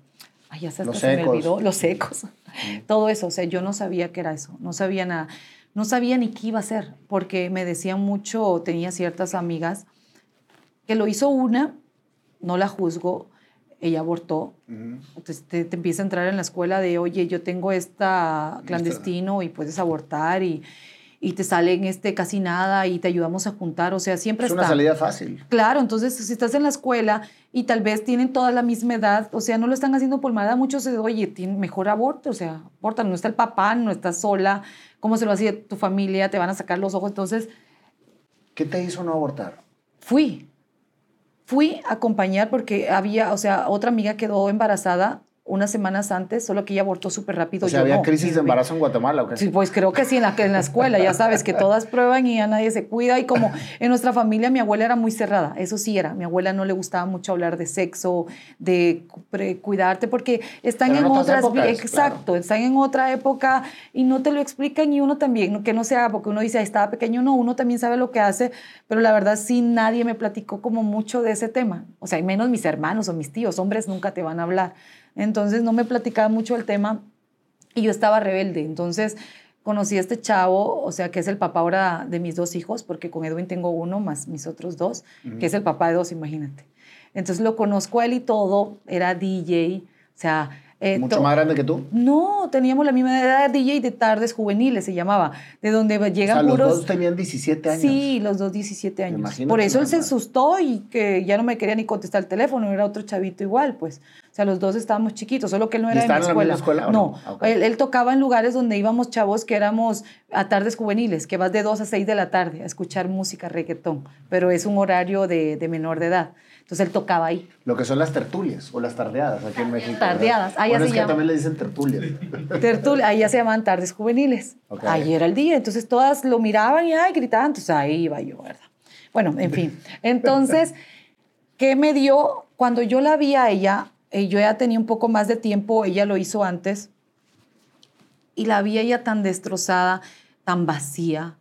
ay, ya se, se me olvidó, los ecos, todo eso, o sea, yo no sabía que era eso, no sabía nada, no sabía ni qué iba a hacer, porque me decían mucho, tenía ciertas amigas, que lo hizo una, no la juzgo, ella abortó, entonces te, te, empieza a entrar en la escuela de, oye, yo tengo esta clandestino y puedes abortar y y te salen este, casi nada y te ayudamos a juntar, o sea, siempre es está. una salida fácil. Claro, entonces si estás en la escuela y tal vez tienen toda la misma edad, o sea, no lo están haciendo por nada, muchos se oye, tiene mejor aborto, o sea, aborta, no está el papá, no estás sola, ¿cómo se lo hacía tu familia? Te van a sacar los ojos, entonces... ¿Qué te hizo no abortar? Fui, fui a acompañar porque había, o sea, otra amiga quedó embarazada unas semanas antes, solo que ella abortó súper rápido. O sea, yo había no. crisis de embarazo en Guatemala, ¿o qué? Sí, pues creo que sí, en la, en la escuela, ya sabes que todas prueban y ya nadie se cuida. Y como en nuestra familia mi abuela era muy cerrada, eso sí era. Mi abuela no le gustaba mucho hablar de sexo, de cuidarte, porque están Pero en en otras épocas, exacto, están en otra época y no te lo explican y uno también, no- que no sea, porque uno dice, "Ay, estaba pequeño, no, uno también sabe lo que hace, pero la verdad sí nadie me platicó como mucho de ese tema. O sea, menos mis hermanos o mis tíos, hombres nunca te van a hablar. Entonces no me platicaba mucho el tema y yo estaba rebelde. Entonces conocí a este chavo, o sea, que es el papá ahora de mis dos hijos, porque con Edwin tengo uno más mis otros dos, que es el papá de dos, imagínate. Entonces lo conozco a él y todo, era DJ, o sea... eh, Mucho más grande que tú. No, teníamos la misma edad, DJ de tardes juveniles se llamaba, de donde O llegan sea, los puros... dos tenían 17 años. Sí, los dos 17 años. Imagínate Por eso él se asustó y que ya no me quería ni contestar el teléfono, era otro chavito igual, pues. O sea, los dos estábamos chiquitos, solo que él no ¿Y era de mi en la escuela. o no, no? Ah, él tocaba en lugares donde íbamos chavos que éramos a tardes juveniles, que vas de 2 a 6 de la tarde a escuchar música, reggaetón, pero es un horario de, de menor de edad. Entonces él tocaba ahí. Lo que son las tertulias o las tardeadas aquí en México. Tardeadas, ya bueno, se es que llama. también le dicen tertulias. Tertulia, ahí ya se llamaban tardes juveniles. Ok. Ahí era el día, entonces todas lo miraban y ay, gritaban, entonces ahí iba yo, ¿verdad? Bueno, en fin. Entonces, ¿qué me dio? Cuando yo la vi a ella, eh, yo ya tenía un poco más de tiempo, ella lo hizo antes, y la vi a ella tan destrozada, tan vacía,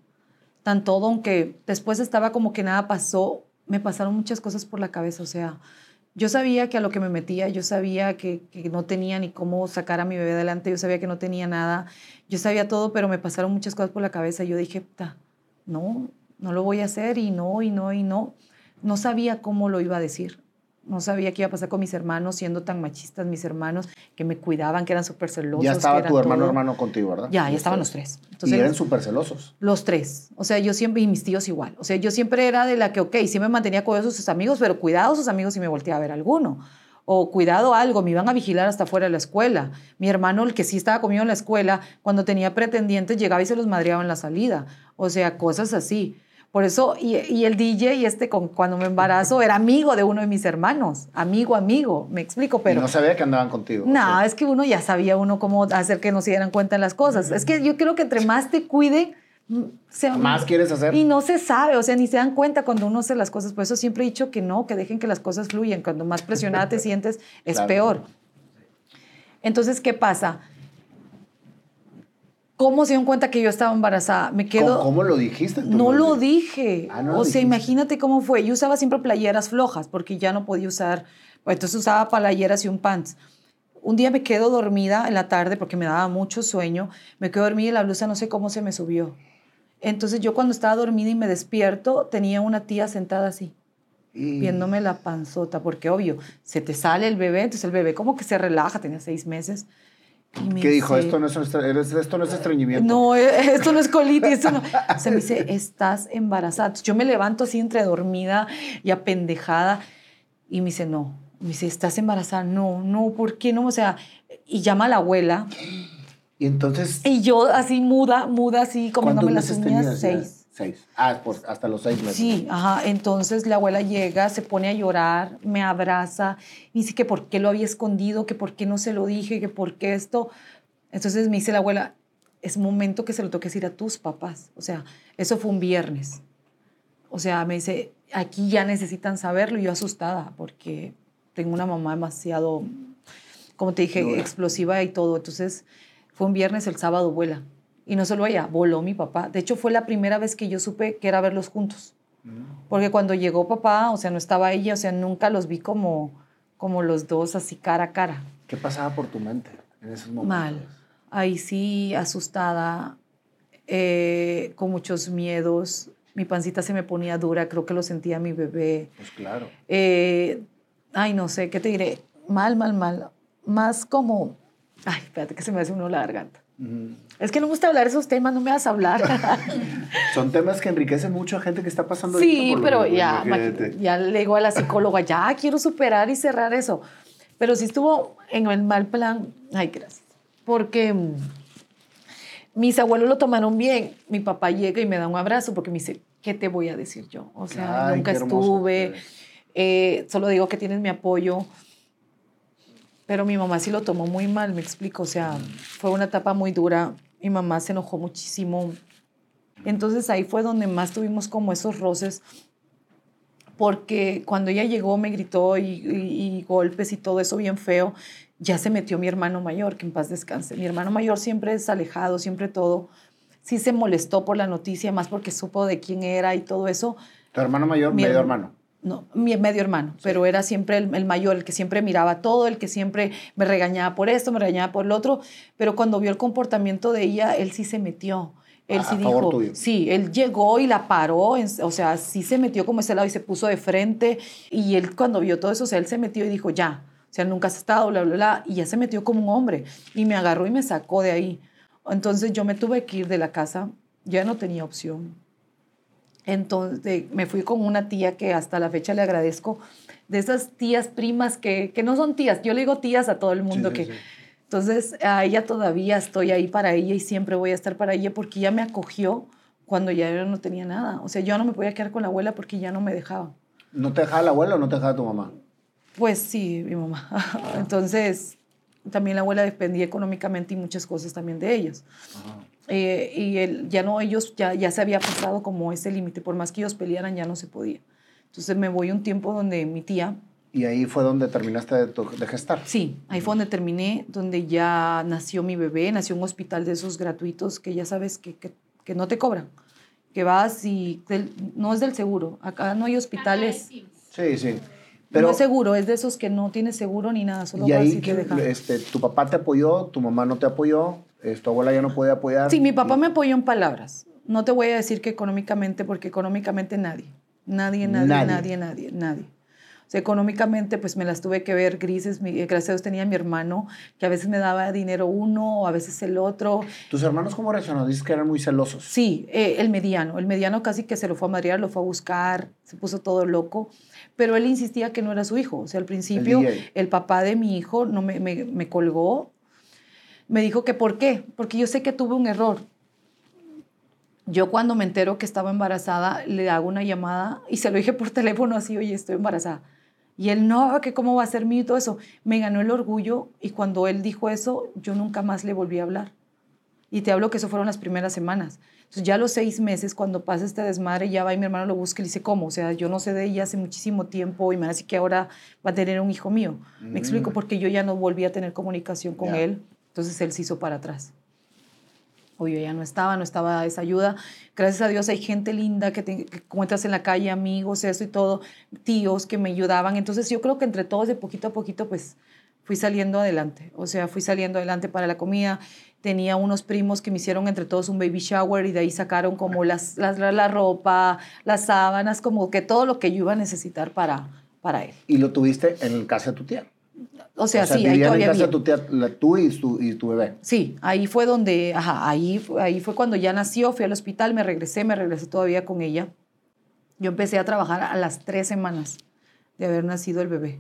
tan todo, aunque después estaba como que nada pasó, me pasaron muchas cosas por la cabeza, o sea, yo sabía que a lo que me metía, yo sabía que, que no tenía ni cómo sacar a mi bebé adelante, yo sabía que no tenía nada, yo sabía todo, pero me pasaron muchas cosas por la cabeza. Yo dije, "Ta, no, no lo voy a hacer y no, y no, y no. No sabía cómo lo iba a decir. No sabía qué iba a pasar con mis hermanos, siendo tan machistas mis hermanos, que me cuidaban, que eran súper celosos. ya que estaba eran tu hermano todo. hermano contigo, ¿verdad? Ya, ya estaban los tres. y Entonces, eran súper celosos. los tres. O sea, yo siempre, y mis tíos igual. O sea, yo siempre era de la que, ok, sí me mantenía con sus amigos, pero cuidado sus amigos si me volteaba a ver alguno. O cuidado algo, me iban a vigilar hasta fuera de la escuela. Mi hermano, el que sí estaba conmigo en la escuela, cuando tenía pretendientes, llegaba y se los madreaba en la salida. O sea, cosas así. Por eso, y, y el DJ, y este, con, cuando me embarazo, era amigo de uno de mis hermanos. Amigo, amigo. Me explico, pero. y no sabía que andaban contigo. No, es que uno ya sabía uno cómo hacer que no se dieran cuenta de las cosas. Es que yo creo que entre más te cuide, mm, se- Más quieres hacer. Y no se sabe, o sea, ni se dan cuenta cuando uno hace las cosas. Por eso siempre he dicho que no, que dejen que las cosas fluyan. Cuando más presionada te sientes, es Claro. peor. Entonces, ¿qué pasa? ¿Cómo se dieron cuenta que yo estaba embarazada? Me quedo... ¿Cómo, cómo lo dijiste? tú, No Mari? lo dije. Ah, no lo o sea, dijiste. imagínate cómo fue. Yo usaba siempre playeras flojas porque ya no podía usar. entonces usaba playeras y un pants. Un día me quedo dormida en la tarde porque me daba mucho sueño. Me quedo dormida y la blusa no sé cómo se me subió. Entonces yo cuando estaba dormida y me despierto tenía una tía sentada así viéndome la panzota, porque obvio, se te sale el bebé, entonces el bebé como que se relaja, tenía seis meses. Y ¿Qué dijo? dice, Esto no es, esto no es estreñimiento. no, eh, esto no es colitis, esto no. Se me dice, estás embarazada. Yo me levanto así entre dormida y apendejada y me dice, no. Me dice, ¿estás embarazada? No, no, ¿por qué no? O sea, y llama a la abuela Y entonces, y yo así muda, muda así, ¿cuántos comiéndome las uñas, seis. Seis. Ah, pues hasta los seis meses. Sí, ajá. Entonces la abuela llega, se pone a llorar, me abraza, dice que por qué lo había escondido, que por qué no se lo dije, que por qué esto. Entonces me dice la abuela, es momento que se lo toques decir a tus papás. O sea, eso fue un viernes. O sea, me dice, aquí ya necesitan saberlo. Y yo asustada porque tengo una mamá demasiado, como te dije, Dura. explosiva y todo. Entonces fue un viernes, el sábado vuela. Y no solo ella, voló mi papá. De hecho, fue la primera vez que yo supe que era verlos juntos. Porque cuando llegó papá, o sea, no estaba ella, o sea, nunca los vi como, como los dos así cara a cara. ¿Qué pasaba por tu mente en esos momentos? Mal. Ahí sí, asustada, eh, con muchos miedos. Mi pancita se me ponía dura, creo que lo sentía mi bebé. Pues claro. Eh, ay, no sé, ¿qué te diré? Mal, mal, mal. Más como... Ay, espérate que se me hace uno la garganta. Es que no me gusta hablar de esos temas, no me vas a hablar. Son temas que enriquecen mucho a gente que está pasando Sí, por pero ya, ya le digo a la psicóloga, ya quiero superar y cerrar eso. Pero si estuvo en el mal plan, ay, gracias. Porque mm, mis abuelos lo tomaron bien. Mi papá llega y me da un abrazo porque me dice, ¿qué te voy a decir yo? O sea, Ay, nunca estuve. eh, solo digo que tienes mi apoyo. Pero mi mamá sí lo tomó muy mal, me explico. O sea, fue una etapa muy dura. Mi mamá se enojó muchísimo. Entonces ahí fue donde más tuvimos como esos roces. Porque cuando ella llegó me gritó y, y golpes y todo eso bien feo. Ya se metió mi hermano mayor, que en paz descanse. Mi hermano mayor siempre es alejado, siempre todo. Sí se molestó por la noticia, más porque supo de quién era y todo eso. ¿Tu hermano mayor, medio hermano? No, mi medio hermano, pero era siempre el, mayor, el que siempre miraba todo, el que siempre me regañaba por esto, me regañaba por lo otro, pero cuando vio el comportamiento de ella, él sí se metió. Él sí dijo, sí, él llegó y la paró, o sea, sí se metió como ese lado y se puso de frente, y él cuando vio todo eso, o sea, él se metió y dijo, ya, o sea, nunca has estado, bla, bla, bla, y ya se metió como un hombre, y me agarró y me sacó de ahí. Entonces yo me tuve que ir de la casa, ya no tenía opción. Entonces me fui con una tía que hasta la fecha le agradezco, de esas tías primas que, que no son tías, yo le digo tías a todo el mundo que... Entonces a ella todavía estoy ahí para ella y siempre voy a estar para ella porque ella me acogió cuando ya yo no tenía nada. O sea, yo no me podía quedar con la abuela porque ya no me dejaba. ¿No te dejaba la abuela o no te dejaba tu mamá? Pues sí, mi mamá. Entonces, también la abuela dependía económicamente y muchas cosas también de ellos. Eh, y él, ya no, ellos ya, ya se había pasado como ese límite, por más que ellos pelearan ya no se podía. Entonces me voy un tiempo donde mi tía... ¿Y ahí fue donde terminaste de, de gestar? Sí, ahí fue donde terminé, donde ya nació mi bebé, nació un hospital de esos gratuitos que ya sabes que, que, que no te cobran, que vas y no es del seguro, acá no hay hospitales. Sí, sí. Pero, no es seguro, es de esos que no tienes seguro ni nada, solo y ahí, te Este, ¿Tu papá te apoyó, tu mamá no te apoyó? tu abuela ya no podía apoyar. Sí, mi papá me apoyó en palabras. No te voy a decir que económicamente, porque económicamente nadie. Nadie, nadie, nadie, nadie, nadie. O sea, económicamente, pues me las tuve que ver grises. gracias a Dios tenía mi hermano, que a veces me daba dinero uno o a veces el otro. ¿Tus hermanos cómo reaccionaron? Dices que eran muy celosos. Sí, eh, el mediano. El mediano casi que se lo fue a madrear, lo fue a buscar, se puso todo loco. Pero él insistía que no era su hijo. O sea, al principio, el, papá de mi hijo no me, me, me colgó me dijo que por qué, porque yo sé que tuve un error. Yo cuando me entero que estaba embarazada, le hago una llamada y se lo dije por teléfono así, oye, estoy embarazada. Y él, no, que cómo va a ser mío y todo eso. Me ganó el orgullo y cuando él dijo eso, yo nunca más le volví a hablar. Y te hablo que eso fueron las primeras semanas. Entonces ya a los seis meses, cuando pasa este desmadre, ya va y mi hermano lo busca y le dice, ¿cómo? O sea, yo no sé de ella hace muchísimo tiempo y me hace que ahora va a tener un hijo mío. Me explico, mm. porque yo ya no volví a tener comunicación con él. Entonces él se hizo para atrás. Obvio, ya no estaba, no estaba esa ayuda. Gracias a Dios hay gente linda que, te, que encuentras en la calle, amigos, eso y todo, tíos que me ayudaban. Entonces yo creo que entre todos, de poquito a poquito, pues fui saliendo adelante. O sea, fui saliendo adelante para la comida. Tenía unos primos que me hicieron entre todos un baby shower y de ahí sacaron como las, las, la ropa, las sábanas, como que todo lo que yo iba a necesitar para, para él. ¿Y lo tuviste en casa de tu tía? O sea, sí, ahí todavía en casa tu tía, tú y tu, y tu bebé. Sí, ahí fue donde, ajá, ahí, ahí fue cuando ya nació, fui al hospital, me regresé, me regresé todavía con ella. Yo empecé a trabajar a las tres semanas de haber nacido el bebé.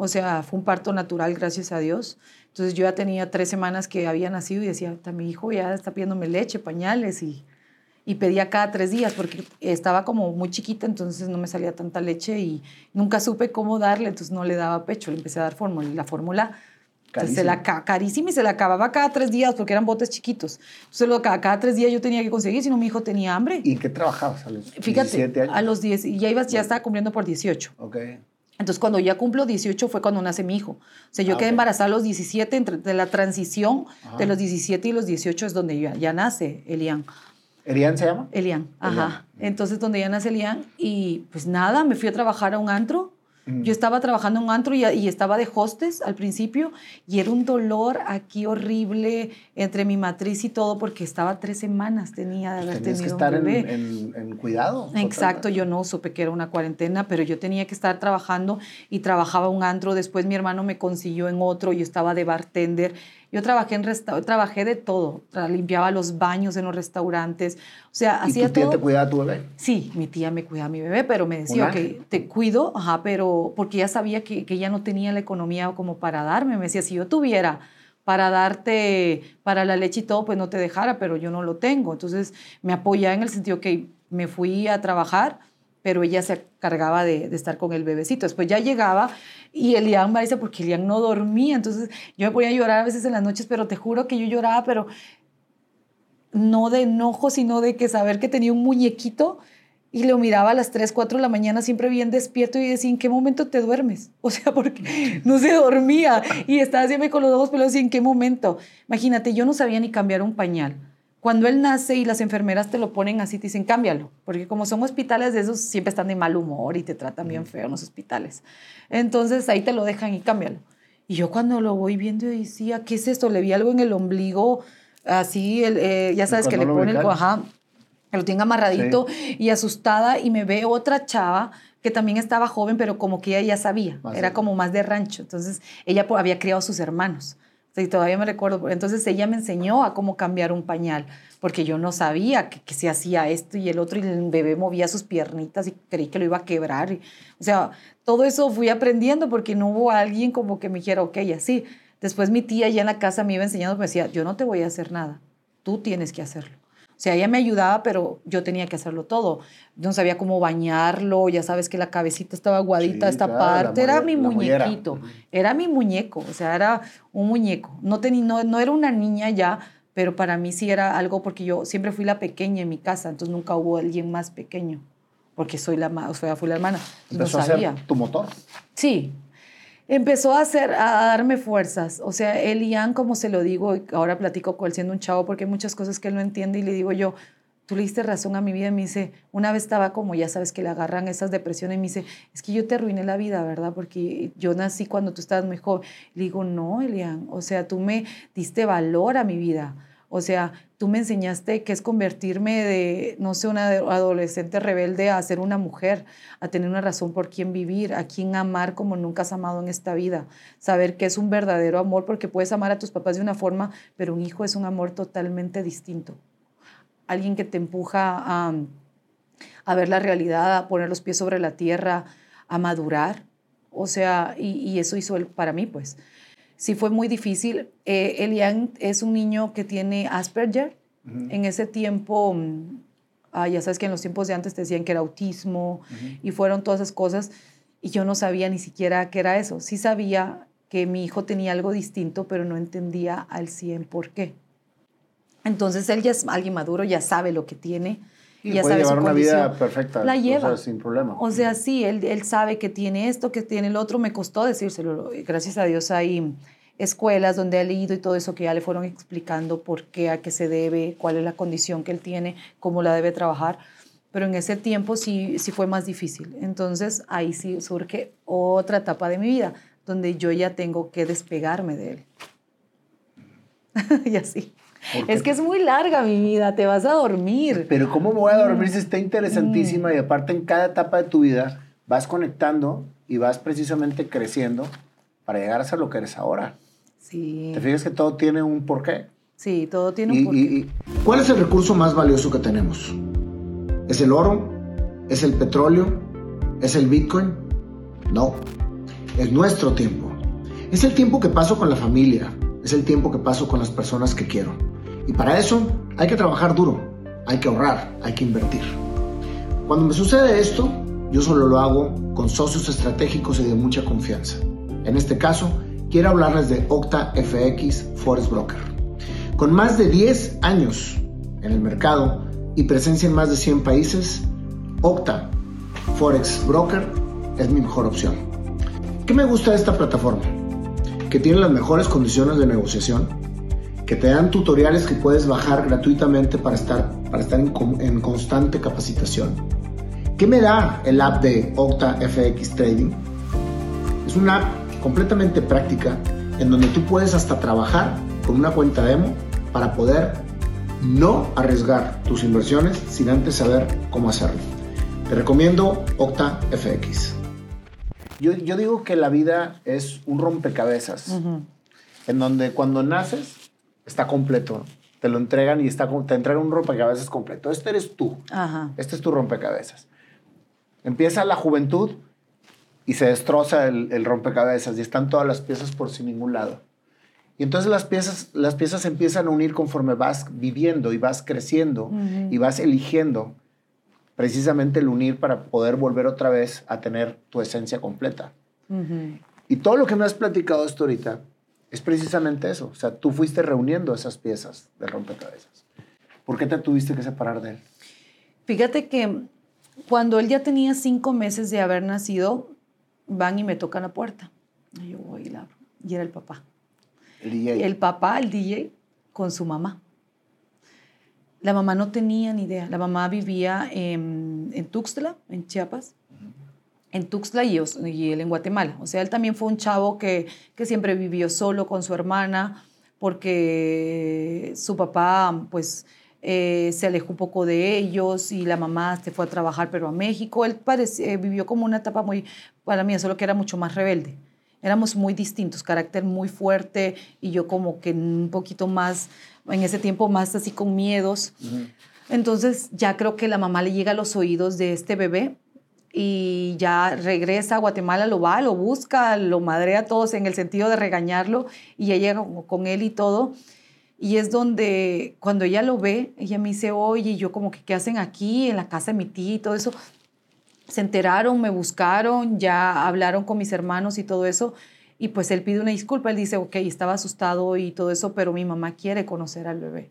O sea, fue un parto natural, gracias a Dios. Entonces yo ya tenía tres semanas que había nacido y decía, mi hijo ya está pidiéndome leche, pañales y y pedía cada tres días porque estaba como muy chiquita, entonces no me salía tanta leche y nunca supe cómo darle, entonces no le daba pecho, le empecé a dar fórmula y la fórmula se la carísima y se la acababa cada tres días porque eran botes chiquitos. Entonces lo, cada, cada tres días yo tenía que conseguir, si no mi hijo tenía hambre. ¿Y qué trabajabas a los Fíjate, 17 años? a los 10, y ya, ibas, ya estaba cumpliendo por 18. Ok. Entonces, cuando ya cumplo 18 fue cuando nace mi hijo. O sea, yo ah, quedé embarazada a los 17, entre de la transición de los 17 y los 18 es donde ya, ya nace Elian. ¿Elian se llama? Elian, ajá. Entonces, donde ya nace Elian, y pues nada, me fui a trabajar a un antro yo estaba trabajando en un antro y, estaba de hostes al principio y era un dolor aquí horrible entre mi matriz y todo porque estaba tres semanas tenía de haber tenido que estar un bebé. En, en, cuidado. Exacto, yo no supe que era una cuarentena, pero yo tenía que estar trabajando y trabajaba un antro. Después mi hermano me consiguió en otro, yo estaba de bartender. Yo trabajé en trabajé de todo, limpiaba los baños en los restaurantes, o sea, ¿Y hacía tu tía te cuidaba a tu bebé? Sí, mi tía me cuidaba a mi bebé, pero me decía, que te cuido, ajá, pero porque ella sabía que, que ella no tenía la economía como para darme, me decía, si yo tuviera para darte para la leche y todo, pues no te dejara, pero yo no lo tengo. Entonces me apoyaba en el sentido que me fui a trabajar pero ella se cargaba de, estar con el bebecito. Después ya llegaba y Elian me dice, porque Elian no dormía, entonces yo me ponía a llorar a veces en las noches, pero te juro que yo lloraba, pero no de enojo, sino de que saber que tenía un muñequito y lo miraba a las 3, 4 de la mañana siempre bien despierto y decía, ¿en qué momento te duermes? O sea, porque no se dormía y estaba siempre con los ojos pelos y ¿en qué momento? Imagínate, yo no sabía ni cambiar un pañal. Cuando él nace y las enfermeras te lo ponen así, te dicen, cámbialo, porque como son hospitales de esos, siempre están de mal humor y te tratan bien feo en los hospitales. Entonces ahí te lo dejan y cámbialo. Y yo cuando lo voy viendo decía, ¿qué es esto? Le vi algo en el ombligo, así, el, eh, ya sabes que le ponen, ajá, que lo tiene amarradito y asustada y me ve otra chava que también estaba joven, pero como que ella ya sabía, era como más de rancho. Entonces ella había criado a sus hermanos. Y todavía me recuerdo. Entonces ella me enseñó a cómo cambiar un pañal, porque yo no sabía que, se hacía esto y el otro, y el bebé movía sus piernitas y creí que lo iba a quebrar. o sea, todo eso fui aprendiendo porque no hubo alguien como que me dijera, ok, así. Después mi tía ya en la casa me iba enseñando, me decía, yo no te voy a hacer nada, tú tienes que hacerlo. O sea, ella me ayudaba, pero yo tenía que hacerlo todo. Yo no sabía cómo bañarlo, ya sabes que la cabecita estaba aguadita, esta parte. Era mi muñequito, era mi muñeco, o sea, era un muñeco. No, tenía, no, no era una niña ya, pero para mí sí era algo porque yo siempre fui la pequeña en mi casa, entonces nunca hubo alguien más pequeño, porque soy la, o sea, fui la hermana. no sabía. tu motor? Sí, empezó a hacer, a darme fuerzas. O sea, Elian, como se lo digo, ahora platico con él siendo un chavo porque hay muchas cosas que él no entiende y le digo yo, tú le diste razón a mi vida. Y me dice, una vez estaba como, ya sabes que le agarran esas depresiones y me dice, es que yo te arruiné la vida, ¿verdad? Porque yo nací cuando tú estabas muy joven. Le digo, no, Elian, o sea, tú me diste valor a mi vida. O sea, tú me enseñaste que es convertirme de, no sé, una adolescente rebelde a ser una mujer, a tener una razón por quién vivir, a quién amar como nunca has amado en esta vida. Saber que es un verdadero amor, porque puedes amar a tus papás de una forma, pero un hijo es un amor totalmente distinto. Alguien que te empuja a, ver la realidad, a poner los pies sobre la tierra, a madurar. O sea, y, eso hizo para mí, pues sí fue muy difícil. Eh, Elian es un niño que tiene Asperger. En ese tiempo, mm, ah, ya sabes que en los tiempos de antes te decían que era autismo y fueron todas esas cosas y yo no sabía ni siquiera qué era eso. Sí sabía que mi hijo tenía algo distinto, pero no entendía al 100 por qué. Entonces él ya es alguien maduro, ya sabe lo que tiene. Y ya puede sabe llevar una vida perfecta. La lleva. sin problema. O sea, sí, él, él sabe que tiene esto, que tiene el otro. Me costó decírselo. Gracias a Dios hay escuelas donde ha leído y todo eso que ya le fueron explicando por qué, a qué se debe, cuál es la condición que él tiene, cómo la debe trabajar. Pero en ese tiempo sí, sí fue más difícil. Entonces ahí sí surge otra etapa de mi vida, donde yo ya tengo que despegarme de él. y así. Es que es muy larga mi vida, te vas a dormir. Pero ¿cómo me voy a dormir si está interesantísima y aparte en cada etapa de tu vida vas conectando y vas precisamente creciendo para llegar a ser lo que eres ahora? Sí. ¿Te fijas que todo tiene un porqué? Sí, todo tiene un porqué. ¿Cuál es el recurso más valioso que tenemos? ¿Es el oro? ¿Es el petróleo? ¿Es el Bitcoin? No, es nuestro tiempo. Es el tiempo que paso con la familia, es el tiempo que paso con las personas que quiero. Y para eso hay que trabajar duro, hay que ahorrar, hay que invertir. Cuando me sucede esto, yo solo lo hago con socios estratégicos y de mucha confianza. En este caso, quiero hablarles de Octa FX Forex Broker. Con más de 10 años en el mercado y presencia en más de 100 países, Octa Forex Broker es mi mejor opción. ¿Qué me gusta de esta plataforma? Que tiene las mejores condiciones de negociación, que te dan tutoriales que puedes bajar gratuitamente para estar, para estar en, en constante capacitación. ¿Qué me da el app de Octa FX Trading? Es una app completamente práctica en donde tú puedes hasta trabajar con una cuenta demo para poder no arriesgar tus inversiones sin antes saber cómo hacerlo. Te recomiendo Octa FX. Yo, yo digo que la vida es un rompecabezas, en donde cuando naces está completo, te lo entregan y está, te entregan un rompecabezas completo. Este eres tú, este es tu rompecabezas. Empieza la juventud y se destroza el, rompecabezas y están todas las piezas por sin ningún lado. Y entonces las piezas, las piezas empiezan a unir conforme vas viviendo y vas creciendo y vas eligiendo precisamente el unir para poder volver otra vez a tener tu esencia completa. Y todo lo que me has platicado esto ahorita es precisamente eso. O sea, tú fuiste reuniendo esas piezas de rompecabezas. ¿Por qué te tuviste que separar de él? Fíjate que cuando él ya tenía cinco meses de haber nacido, van y me tocan la puerta. Y yo voy y la abro. Y era el papá. El DJ. El papá, el DJ, con su mamá. La mamá no tenía ni idea. La mamá vivía en, en Tuxtla, en Chiapas. En Tuxtla y, y, él en Guatemala. O sea, él también fue un chavo que, que siempre vivió solo con su hermana porque su papá, pues, eh, se alejó un poco de ellos y la mamá se fue a trabajar, pero a México. Él eh, vivió como una etapa muy, para mí, solo que era mucho más rebelde. Éramos muy distintos, carácter muy fuerte y yo como que un poquito más, en ese tiempo más así con miedos. Entonces ya creo que la mamá le llega a los oídos de este bebé y ya regresa a Guatemala, lo va, lo busca, lo madrea a todos en el sentido de regañarlo y ya llega con él y todo. Y es donde cuando ella lo ve, ella me dice, oye, yo como que, ¿qué hacen aquí en la casa de mi tía y todo eso? Se enteraron, me buscaron, ya hablaron con mis hermanos y todo eso. Y pues él pide una disculpa, él dice, ok, estaba asustado y todo eso, pero mi mamá quiere conocer al bebé.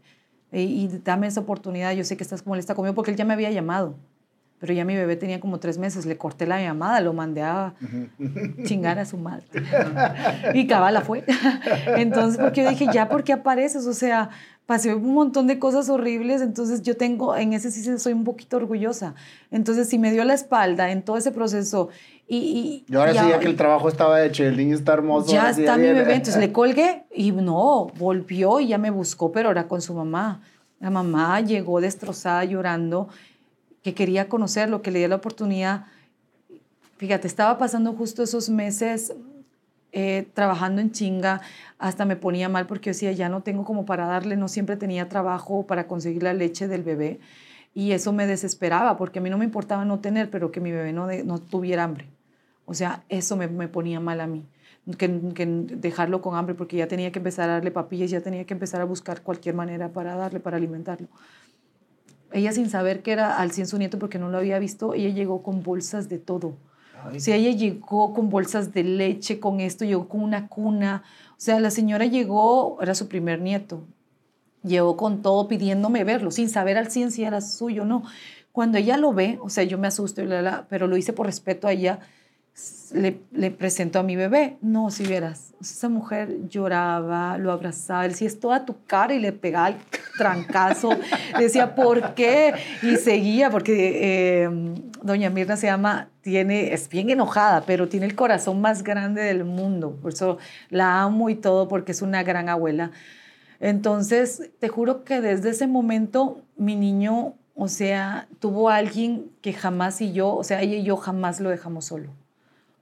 Y, y dame esa oportunidad, yo sé que estás molesta conmigo porque él ya me había llamado pero ya mi bebé tenía como tres meses, le corté la llamada, lo mandé a chingar a su madre. y cabala fue. entonces, porque yo dije, ya, ¿por qué apareces? O sea, pasé un montón de cosas horribles, entonces yo tengo, en ese sí soy un poquito orgullosa. Entonces, si me dio la espalda en todo ese proceso y... y ahora sí, ya que el trabajo estaba hecho, el niño está hermoso. Ya está mi bebé, entonces le colgué y no, volvió y ya me buscó, pero ahora con su mamá. La mamá llegó destrozada llorando que quería conocerlo, que le di la oportunidad. Fíjate, estaba pasando justo esos meses eh, trabajando en chinga, hasta me ponía mal porque decía, ya no tengo como para darle, no siempre tenía trabajo para conseguir la leche del bebé. Y eso me desesperaba, porque a mí no me importaba no tener, pero que mi bebé no, no tuviera hambre. O sea, eso me, me ponía mal a mí. Que, que, dejarlo con hambre, porque ya tenía que empezar a darle papillas, ya tenía que empezar a buscar cualquier manera para darle, para alimentarlo. Ella sin saber que era al 100 su nieto porque no lo había visto, ella llegó con bolsas de todo. O sea, ella llegó con bolsas de leche, con esto, llegó con una cuna. O sea, la señora llegó, era su primer nieto, llegó con todo pidiéndome verlo, sin saber al 100 si era suyo o no. Cuando ella lo ve, o sea, yo me asusto, pero lo hice por respeto a ella, le, le presento a mi bebé. No, si vieras, esa mujer lloraba, lo abrazaba, él decía, es toda tu cara y le pegaba el trancazo. decía, ¿por qué? Y seguía, porque eh, doña Mirna se llama, tiene, es bien enojada, pero tiene el corazón más grande del mundo. Por eso la amo y todo, porque es una gran abuela. Entonces, te juro que desde ese momento mi niño, o sea, tuvo alguien que jamás y yo, o sea, ella y yo jamás lo dejamos solo.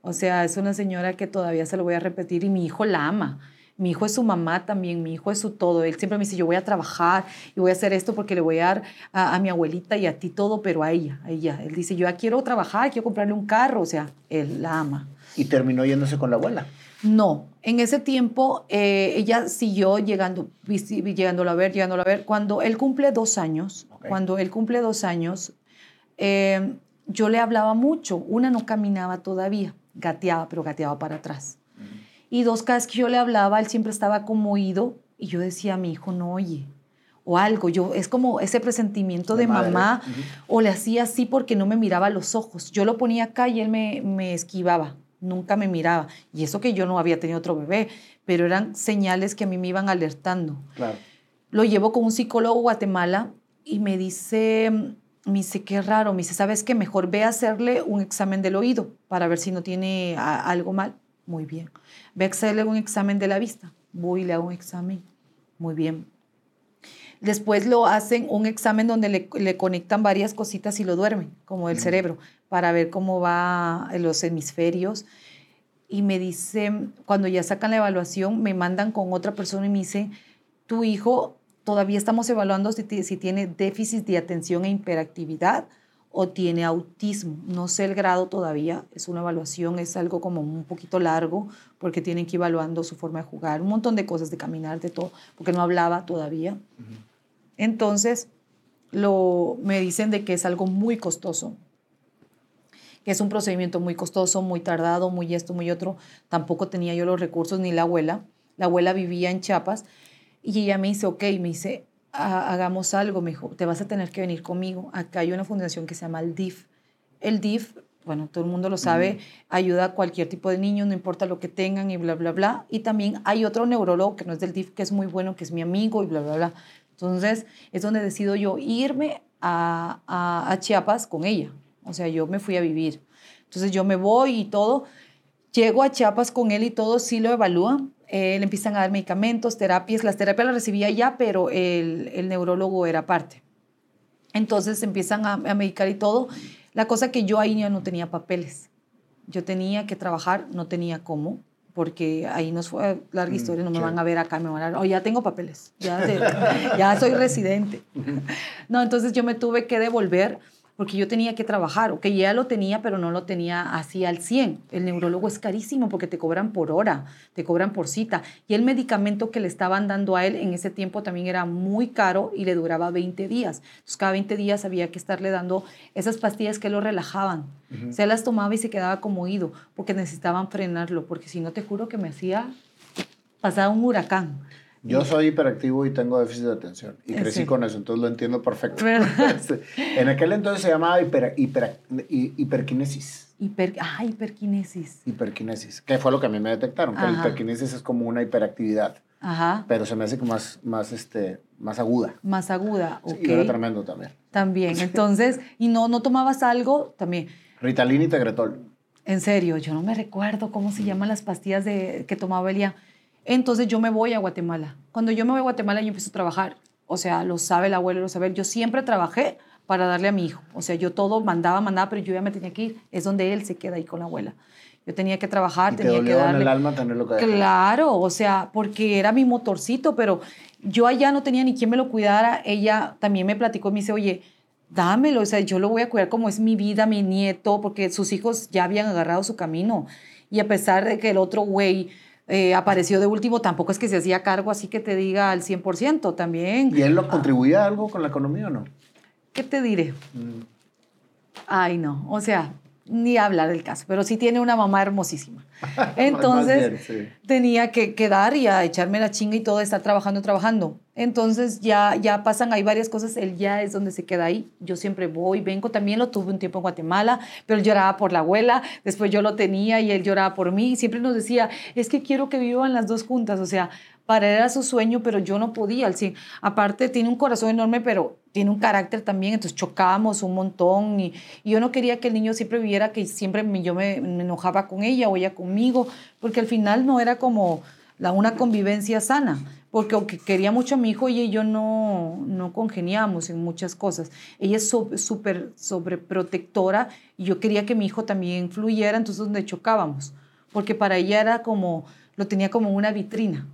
O sea, es una señora que todavía se lo voy a repetir y mi hijo la ama. Mi hijo es su mamá también, mi hijo es su todo. Él siempre me dice, yo voy a trabajar y voy a hacer esto porque le voy a dar a, mi abuelita y a ti todo, pero a ella, a ella. Él dice, yo ya quiero trabajar, quiero comprarle un carro. O sea, él la ama. ¿Y terminó yéndose con la abuela? No, en ese tiempo eh, ella siguió llegando, llegándolo a ver, llegándolo a ver. Cuando él cumple dos años, cuando él cumple dos años, eh, yo le hablaba mucho. Una no caminaba todavía gateaba, pero gateaba para atrás. Y dos, cada vez que yo le hablaba, él siempre estaba como oído y yo decía a mi hijo, no oye, o algo. Yo, es como ese presentimiento de, mamá, o le hacía así porque no me miraba a los ojos. Yo lo ponía acá y él me, me esquivaba, nunca me miraba. Y eso que yo no había tenido otro bebé, pero eran señales que a mí me iban alertando. Claro. Lo llevo con un psicólogo Guatemala y me dice, me dice, qué raro, me dice, ¿sabes qué? Mejor ve a hacerle un examen del oído para ver si no tiene algo mal. Muy bien. Ve a hacerle un examen de la vista. Voy y le hago un examen. Muy bien. Después lo hacen un examen donde le, conectan varias cositas y lo duermen, como el cerebro, para ver cómo va los hemisferios. Y me dice, cuando ya sacan la evaluación, me mandan con otra persona y me dice, tu hijo Todavía estamos evaluando si, tiene déficit de atención e hiperactividad o tiene autismo. No sé el grado todavía, es una evaluación, es algo como un poquito largo porque tienen que ir evaluando su forma de jugar, un montón de cosas, de caminar, de todo, porque no hablaba todavía. Entonces, lo, me dicen de que es algo muy costoso, que es un procedimiento muy costoso, muy tardado, muy esto, muy otro. Tampoco tenía yo los recursos ni la abuela. La abuela vivía en Chiapas y ella me dice, ok, me dice, hagamos algo, me dijo, te vas a tener que venir conmigo. Acá hay una fundación que se llama el DIF. El DIF, bueno, todo el mundo lo sabe, ayuda a cualquier tipo de niño, no importa lo que tengan y bla, bla, bla. Y también hay otro neurólogo que no es del DIF, que es muy bueno, que es mi amigo y bla, bla, bla. Entonces, es donde decido yo irme a, a, Chiapas con ella. O sea, yo me fui a vivir. Entonces, yo me voy y todo. Llego a Chiapas con él y todo, sí lo evalúan. Eh, le empiezan a dar medicamentos, terapias. Las terapias las recibía ya, pero el, el neurólogo era parte. Entonces empiezan a, a, medicar y todo. La cosa que yo ahí ya no tenía papeles. Yo tenía que trabajar, no tenía cómo porque ahí nos fue larga mm, historia, no me van a ver acá, me van a ver, oh, ya tengo papeles, ya, ya soy residente. No, entonces yo me tuve que devolver porque yo tenía que trabajar, o que ya lo tenía, pero no lo tenía así al 100. El neurólogo es carísimo porque te cobran por hora, te cobran por cita. Y el medicamento que le estaban dando a él en ese tiempo también era muy caro y le duraba 20 días. Entonces, cada 20 días había que estarle dando esas pastillas que lo relajaban. Se las tomaba y se quedaba como oído porque necesitaban frenarlo, porque si no, te juro que me hacía pasar un huracán. Yo soy hiperactivo y tengo déficit de atención. Y crecí con eso, entonces lo entiendo perfecto. Este, en aquel entonces se llamaba hiper, hiper, hiperquinesis. Hiper, ah, hiperquinesis. Hiperquinesis, que fue lo que a mí me detectaron, que la hiperquinesis es como una hiperactividad. Ajá. Pero se me hace como más, más, este, más aguda. Más aguda, ok. Y era tremendo también. También, entonces, ¿y no, no tomabas algo? También. Ritalin y Tegretol. En serio, yo no me recuerdo cómo se llaman las pastillas de, que tomaba Elia. Entonces yo me voy a Guatemala. Cuando yo me voy a Guatemala, yo empiezo a trabajar. O sea, lo sabe el abuelo, lo sabe. Yo siempre trabajé para darle a mi hijo. O sea, yo todo mandaba, mandaba, pero yo ya me tenía que ir. Es donde él se queda ahí con la abuela. Yo tenía que trabajar, ¿Y tenía te que darle. en el alma que Claro, o sea, porque era mi motorcito, pero yo allá no tenía ni quien me lo cuidara. Ella también me platicó y me dice, oye, dámelo, o sea, yo lo voy a cuidar como es mi vida, mi nieto, porque sus hijos ya habían agarrado su camino. Y a pesar de que el otro güey eh, apareció de último, tampoco es que se hacía cargo así que te diga al 100% también. ¿Y él lo contribuía algo con la economía o no? ¿Qué te diré? Mm. Ay, no, o sea, ni hablar del caso, pero sí tiene una mamá hermosísima. Entonces tenía que quedar y a echarme la chinga y todo, estar trabajando, trabajando. Entonces ya, ya pasan, hay varias cosas, él ya es donde se queda ahí. Yo siempre voy, vengo, también lo tuve un tiempo en Guatemala, pero él lloraba por la abuela, después yo lo tenía y él lloraba por mí y siempre nos decía, es que quiero que vivan las dos juntas, o sea, para él era su sueño, pero yo no podía al Aparte, tiene un corazón enorme, pero tiene un carácter también, entonces chocábamos un montón y, yo no quería que el niño siempre viera que siempre yo me, me, enojaba con ella o ella conmigo, porque al final no era como la, una convivencia sana porque aunque quería mucho a mi hijo, ella y yo no, no congeniamos en muchas cosas. Ella es súper sobreprotectora y yo quería que mi hijo también fluyera, entonces donde chocábamos, porque para ella era como, lo tenía como una vitrina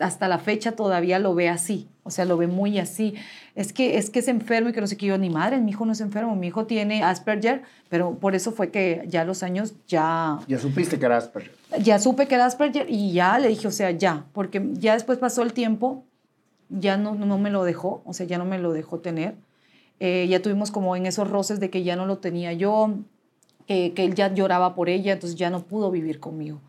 hasta la fecha todavía lo ve así, o sea, lo ve muy así. Es que es que es enfermo y que no sé qué yo, ni madre, mi hijo no es enfermo, mi hijo tiene Asperger, pero por eso fue que ya los años ya... Ya supiste que era Asperger. Ya supe que era Asperger y ya le dije, o sea, ya, porque ya después pasó el tiempo, ya no, no me lo dejó, o sea, ya no me lo dejó tener. Eh, ya tuvimos como en esos roces de que ya no lo tenía yo, que, que él ya lloraba por ella, entonces ya no pudo vivir conmigo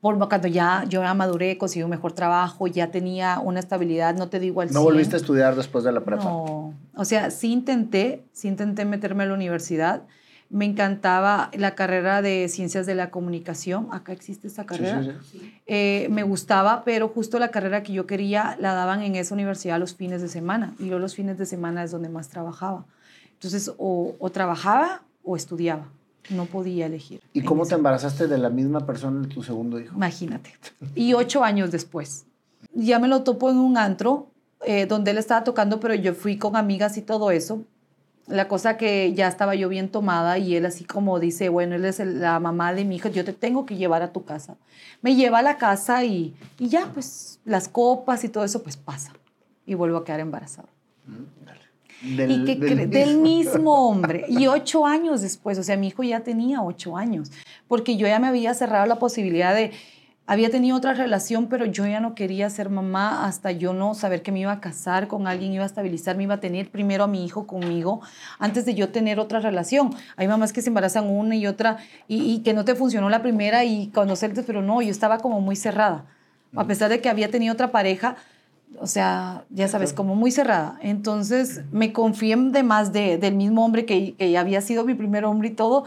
por cuando ya yo ya maduré, conseguí un mejor trabajo, ya tenía una estabilidad, no te digo al ¿No volviste a estudiar después de la prepa? No, o sea, sí intenté, sí intenté meterme a la universidad. Me encantaba la carrera de ciencias de la comunicación. Acá existe esa carrera. Sí, sí, sí. Eh, me gustaba, pero justo la carrera que yo quería la daban en esa universidad los fines de semana. Y yo los fines de semana es donde más trabajaba. Entonces, o, o trabajaba o estudiaba. No podía elegir. ¿Y cómo te embarazaste de la misma persona de tu segundo hijo? Imagínate. Y ocho años después. Ya me lo topo en un antro eh, donde él estaba tocando, pero yo fui con amigas y todo eso. La cosa que ya estaba yo bien tomada y él así como dice, bueno, él es la mamá de mi hija, yo te tengo que llevar a tu casa. Me lleva a la casa y, y ya, pues las copas y todo eso, pues pasa. Y vuelvo a quedar embarazada. Mm. Del, y que del, mismo. hombre. Y ocho años después, o sea, mi hijo ya tenía ocho años, porque yo ya me había cerrado la posibilidad de, había tenido otra relación, pero yo ya no quería ser mamá hasta yo no saber que me iba a casar con alguien, iba a estabilizar, me iba a tener primero a mi hijo conmigo antes de yo tener otra relación. Hay mamás que se embarazan una y otra y, que no te funcionó la primera y conocerte, pero no, yo estaba como muy cerrada. A pesar de que había tenido otra pareja, o sea, ya sabes, como muy cerrada. Entonces me confié de más de, del mismo hombre que, que había sido mi primer hombre y todo,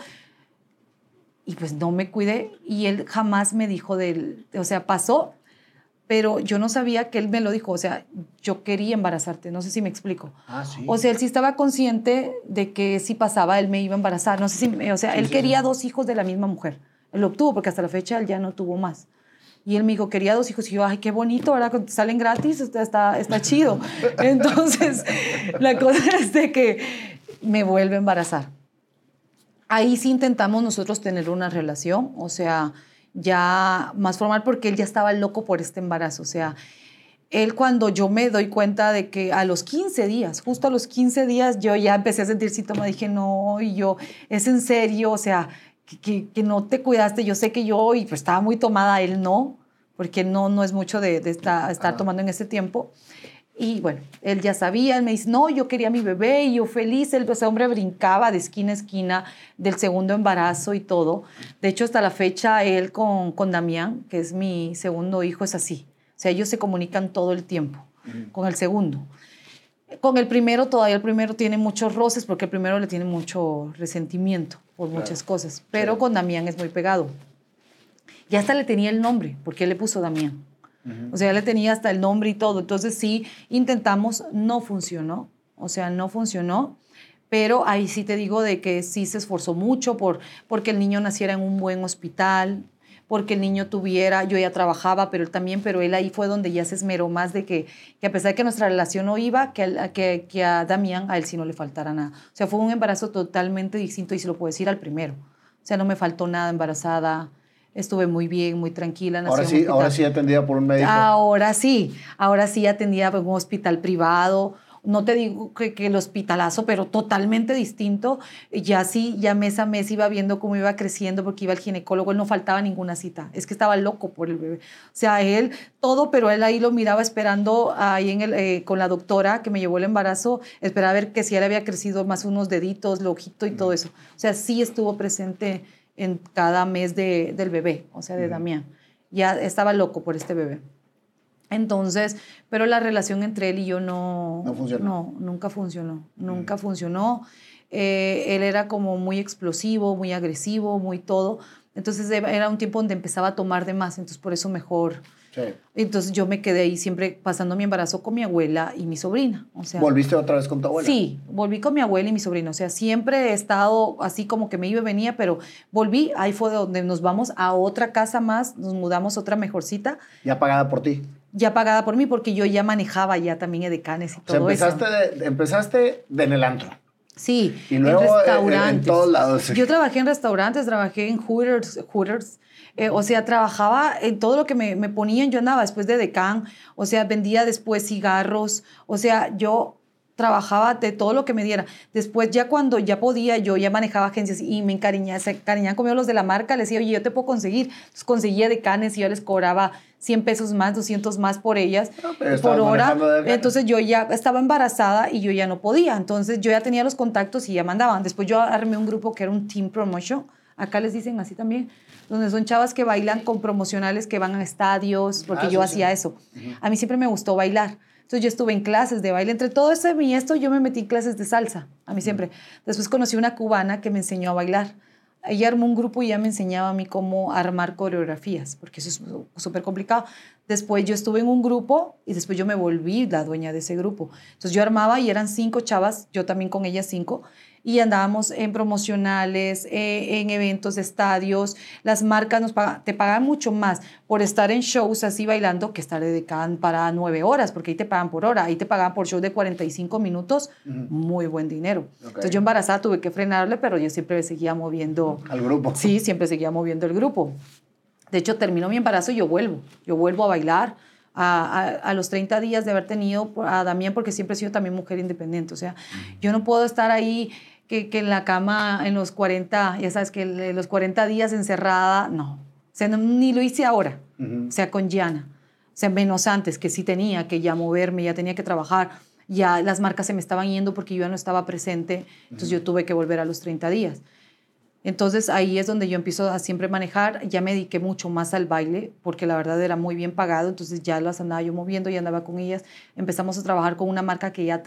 y pues no me cuidé y él jamás me dijo del, o sea, pasó, pero yo no sabía que él me lo dijo, o sea, yo quería embarazarte, no sé si me explico. Ah, sí. O sea, él sí estaba consciente de que si pasaba él me iba a embarazar, no sé si, o sea, él quería dos hijos de la misma mujer. Él lo obtuvo porque hasta la fecha él ya no tuvo más. Y él me dijo, quería dos hijos. Y yo, ay, qué bonito, ahora salen gratis, está, está chido. Entonces, la cosa es de que me vuelve a embarazar. Ahí sí intentamos nosotros tener una relación, o sea, ya más formal porque él ya estaba loco por este embarazo, o sea, él cuando yo me doy cuenta de que a los 15 días, justo a los 15 días, yo ya empecé a sentir síntomas, dije, no, y yo, es en serio, o sea, que, que, no te cuidaste, yo sé que yo, y pues estaba muy tomada, él no, porque no, no es mucho de, de estar, estar tomando en ese tiempo. Y bueno, él ya sabía, él me dice, no, yo quería mi bebé y yo feliz, el, ese hombre brincaba de esquina a esquina del segundo embarazo y todo. De hecho, hasta la fecha, él con, con Damián, que es mi segundo hijo, es así. O sea, ellos se comunican todo el tiempo con el segundo. Con el primero, todavía el primero tiene muchos roces porque el primero le tiene mucho resentimiento por muchas cosas, pero con Damián es muy pegado. Y hasta le tenía el nombre, porque él le puso Damián. O sea, ya le tenía hasta el nombre y todo. Entonces sí, intentamos, no funcionó. O sea, no funcionó. Pero ahí sí te digo de que sí se esforzó mucho por porque el niño naciera en un buen hospital, porque el niño tuviera, yo ya trabajaba, pero él también, pero él ahí fue donde ya se esmeró más de que, que a pesar de que nuestra relación no iba, que a, que, que a Damián, a él sí no le faltara nada. O sea, fue un embarazo totalmente distinto y se lo puedo decir al primero. O sea, no me faltó nada embarazada, estuve muy bien, muy tranquila. Ahora sí, ahora sí atendida por un médico. Ahora sí, ahora sí atendida por un hospital privado. No te digo que, el hospitalazo, pero totalmente distinto. Ya sí, ya mes a mes iba viendo cómo iba creciendo porque iba al ginecólogo, él no faltaba ninguna cita. Es que estaba loco por el bebé. O sea, él todo, pero él ahí lo miraba esperando ahí en el, eh, con la doctora que me llevó el embarazo, esperaba a ver que si él había crecido más unos deditos, lo ojito y todo eso. O sea, sí estuvo presente en cada mes de, del bebé, o sea, de Damián. Ya estaba loco por este bebé. Entonces, pero la relación entre él y yo no... No funcionó. No, nunca funcionó. Nunca funcionó. Eh, él era como muy explosivo, muy agresivo, muy todo. Entonces era un tiempo donde empezaba a tomar de más, entonces por eso mejor entonces yo me quedé ahí siempre pasando mi embarazo con mi abuela y mi sobrina. O sea, ¿Volviste otra vez con tu abuela? Sí, volví con mi abuela y mi sobrina. O sea, siempre he estado así como que me iba y venía, pero volví. Ahí fue donde nos vamos a otra casa más, nos mudamos a otra mejorcita. ¿Ya pagada por ti? Ya pagada por mí, porque yo ya manejaba ya también edecanes y todo empezaste eso. De, empezaste de en el antro. Sí, y luego en restaurantes. En, todos lados. Yo trabajé en restaurantes, trabajé en Hooters, Hooters eh, o sea, trabajaba en todo lo que me, me ponían, yo andaba después de decán, o sea, vendía después cigarros, o sea, yo trabajaba de todo lo que me diera. Después, ya cuando ya podía, yo ya manejaba agencias y me encariñaba, se encariñaban conmigo los de la marca, les decía, oye, yo te puedo conseguir. Entonces conseguía decanes y yo les cobraba 100 pesos más, 200 más por ellas, por hora. Entonces yo ya estaba embarazada y yo ya no podía. Entonces yo ya tenía los contactos y ya mandaban. Después yo armé un grupo que era un team promotion. Acá les dicen así también donde son chavas que bailan con promocionales que van a estadios, porque ah, yo hacía eso. A mí siempre me gustó bailar. Entonces yo estuve en clases de baile. Entre todo eso y esto, yo me metí en clases de salsa, a mí siempre. Después conocí una cubana que me enseñó a bailar. Ella armó un grupo y ya me enseñaba a mí cómo armar coreografías, porque eso es súper complicado. Después yo estuve en un grupo y después yo me volví la dueña de ese grupo. Entonces yo armaba y eran cinco chavas, yo también con ellas cinco, y andábamos en promocionales, eh, en eventos, estadios. Las marcas nos pagan, te pagan mucho más por estar en shows así bailando que estar dedicada para nueve horas, porque ahí te pagan por hora, ahí te pagan por show de 45 minutos, muy buen dinero. Entonces yo embarazada tuve que frenarle, pero yo siempre seguía moviendo. Al grupo. Sí, siempre seguía moviendo el grupo. De hecho, terminó mi embarazo y yo vuelvo, yo vuelvo a bailar. A, a, los 30 días de haber tenido a Damián, porque siempre he sido también mujer independiente. O sea, yo no puedo estar ahí que, que, en la cama en los 40, ya sabes, que los 40 días encerrada, no. O sea, ni lo hice ahora. o sea, con Gianna. O sea, menos antes, que sí tenía que ya moverme, ya tenía que trabajar, ya las marcas se me estaban yendo porque yo ya no estaba presente, entonces yo tuve que volver a los 30 días. Entonces ahí es donde yo empiezo a siempre manejar, ya me dediqué mucho más al baile, porque la verdad era muy bien pagado, entonces ya las andaba yo moviendo y andaba con ellas. Empezamos a trabajar con una marca que ya,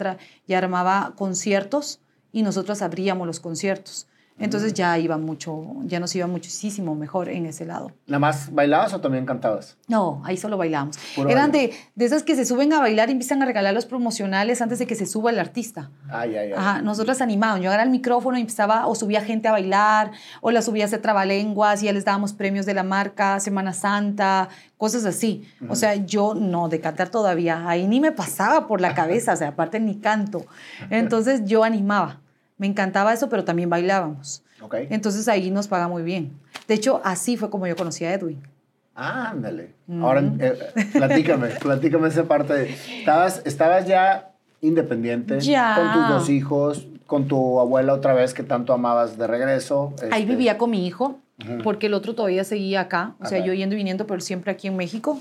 ya armaba conciertos y nosotros abríamos los conciertos. Entonces ya iba mucho, ya nos iba muchísimo mejor en ese lado. ¿Nada más bailabas o también cantabas? No, ahí solo bailábamos. Eran de, de, esas que se suben a bailar y empiezan a regalar los promocionales antes de que se suba el artista. Ay, ay, ay. Ajá, nosotros animábamos. Yo agarraba el micrófono y empezaba, o subía gente a bailar, o la subía a hacer trabalenguas y ya les dábamos premios de la marca, Semana Santa, cosas así. O sea, yo no, de cantar todavía, ahí ni me pasaba por la cabeza, o sea, aparte ni canto. Entonces yo animaba. Me encantaba eso, pero también bailábamos. Okay. Entonces ahí nos paga muy bien. De hecho, así fue como yo conocí a Edwin. Ah, ándale. Ahora, eh, platícame, platícame esa parte. ¿Estabas, estabas ya independiente ya. con tus dos hijos, con tu abuela otra vez que tanto amabas de regreso. Ahí este vivía con mi hijo, porque el otro todavía seguía acá, o sea, yo yendo y viniendo, pero siempre aquí en México.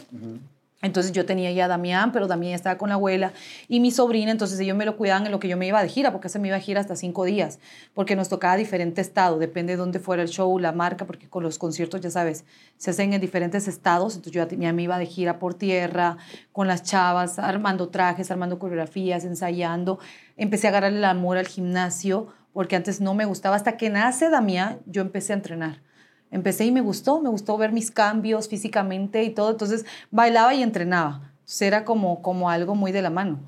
Entonces yo tenía ya a Damián, pero Damián estaba con la abuela y mi sobrina, entonces ellos me lo cuidaban en lo que yo me iba de gira, porque se me iba a gira hasta cinco días, porque nos tocaba diferente estado, depende de dónde fuera el show, la marca, porque con los conciertos, ya sabes, se hacen en diferentes estados, entonces yo ya me iba de gira por tierra, con las chavas, armando trajes, armando coreografías, ensayando. Empecé a agarrarle el amor al gimnasio, porque antes no me gustaba, hasta que nace Damián, yo empecé a entrenar empecé y me gustó, me gustó ver mis cambios físicamente y todo, entonces bailaba y entrenaba, era como, como algo muy de la mano.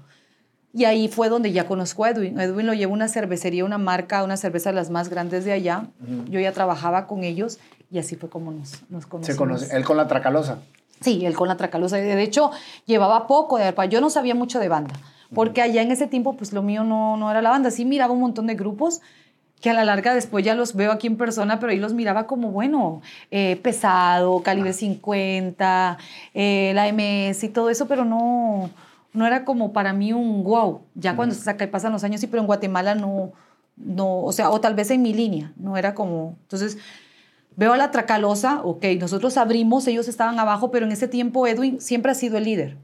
Y ahí fue donde ya conozco a Edwin. Edwin lo lleva una cervecería, una marca, una cerveza de las más grandes de allá. Yo ya trabajaba con ellos y así fue como nos, nos conocimos. ¿Se conoce? ¿Él con la Tracalosa? Sí, él con la Tracalosa. De hecho, llevaba poco de arpa. Yo no sabía mucho de banda, porque allá en ese tiempo, pues lo mío no, no era la banda. Sí miraba un montón de grupos, que a la larga después ya los veo aquí en persona, pero ahí los miraba como, bueno, eh, pesado, calibre 50, eh, la MS y todo eso, pero no, no era como para mí un wow. Ya cuando se saca y pasan los años, sí, pero en Guatemala no, no, o sea, o tal vez en mi línea, no era como, entonces... Veo a la Tracalosa, ok, nosotros abrimos, ellos estaban abajo, pero en ese tiempo Edwin siempre ha sido el líder,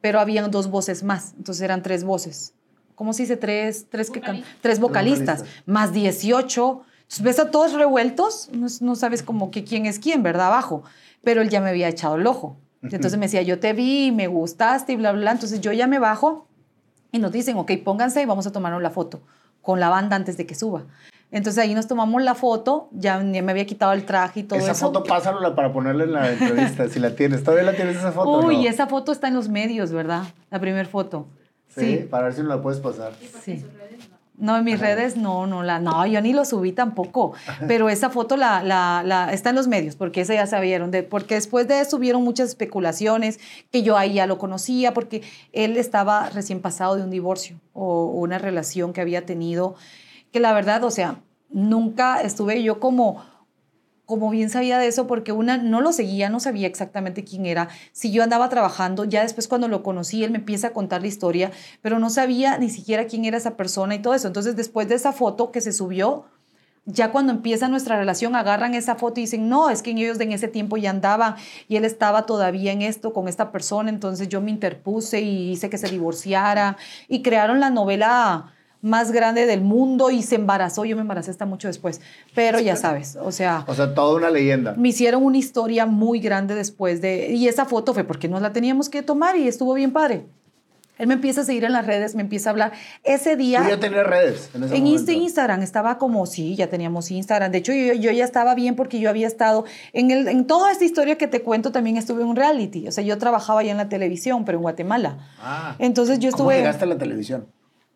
pero habían dos voces más, entonces eran tres voces. ¿Cómo se dice? Tres, tres, que tres vocalistas, más 18. Entonces, ves a todos revueltos, no, sabes como que quién es quién, ¿verdad? Abajo. Pero él ya me había echado el ojo. Entonces me decía, yo te vi, me gustaste y bla, bla, bla. Entonces yo ya me bajo y nos dicen, ok, pónganse y vamos a tomarnos la foto con la banda antes de que suba. Entonces ahí nos tomamos la foto, ya, me había quitado el traje y todo esa eso. Esa foto pásala para ponerla en la entrevista, si la tienes. ¿Todavía la tienes esa foto? Uy, esa foto está en los medios, ¿verdad? La primera foto. Sí, para ver si no la puedes pasar. Sí. No, en mis redes no, no, la, no, yo ni lo subí tampoco, pero esa foto la, la, la, está en los medios, porque esa ya sabieron, de, porque después de eso hubieron muchas especulaciones, que yo ahí ya lo conocía, porque él estaba recién pasado de un divorcio o una relación que había tenido, que la verdad, o sea, nunca estuve yo como como bien sabía de eso, porque una no lo seguía, no sabía exactamente quién era. Si yo andaba trabajando, ya después cuando lo conocí, él me empieza a contar la historia, pero no sabía ni siquiera quién era esa persona y todo eso. Entonces, después de esa foto que se subió, ya cuando empieza nuestra relación, agarran esa foto y dicen, no, es que ellos en ese tiempo ya andaban y él estaba todavía en esto con esta persona, entonces yo me interpuse y hice que se divorciara y crearon la novela más grande del mundo y se embarazó. Yo me embaracé hasta mucho después, pero ya sabes, o sea... O sea, toda una leyenda. Me hicieron una historia muy grande después de... Y esa foto fue porque nos la teníamos que tomar y estuvo bien padre. Él me empieza a seguir en las redes, me empieza a hablar. Ese día... ¿Tú ya tenías redes? En, ese en Instagram estaba como, sí, ya teníamos Instagram. De hecho, yo, yo, ya estaba bien porque yo había estado... En, el, en toda esta historia que te cuento también estuve en un reality. O sea, yo trabajaba ya en la televisión, pero en Guatemala. Ah. Entonces yo estuve... ¿Cómo llegaste a la televisión?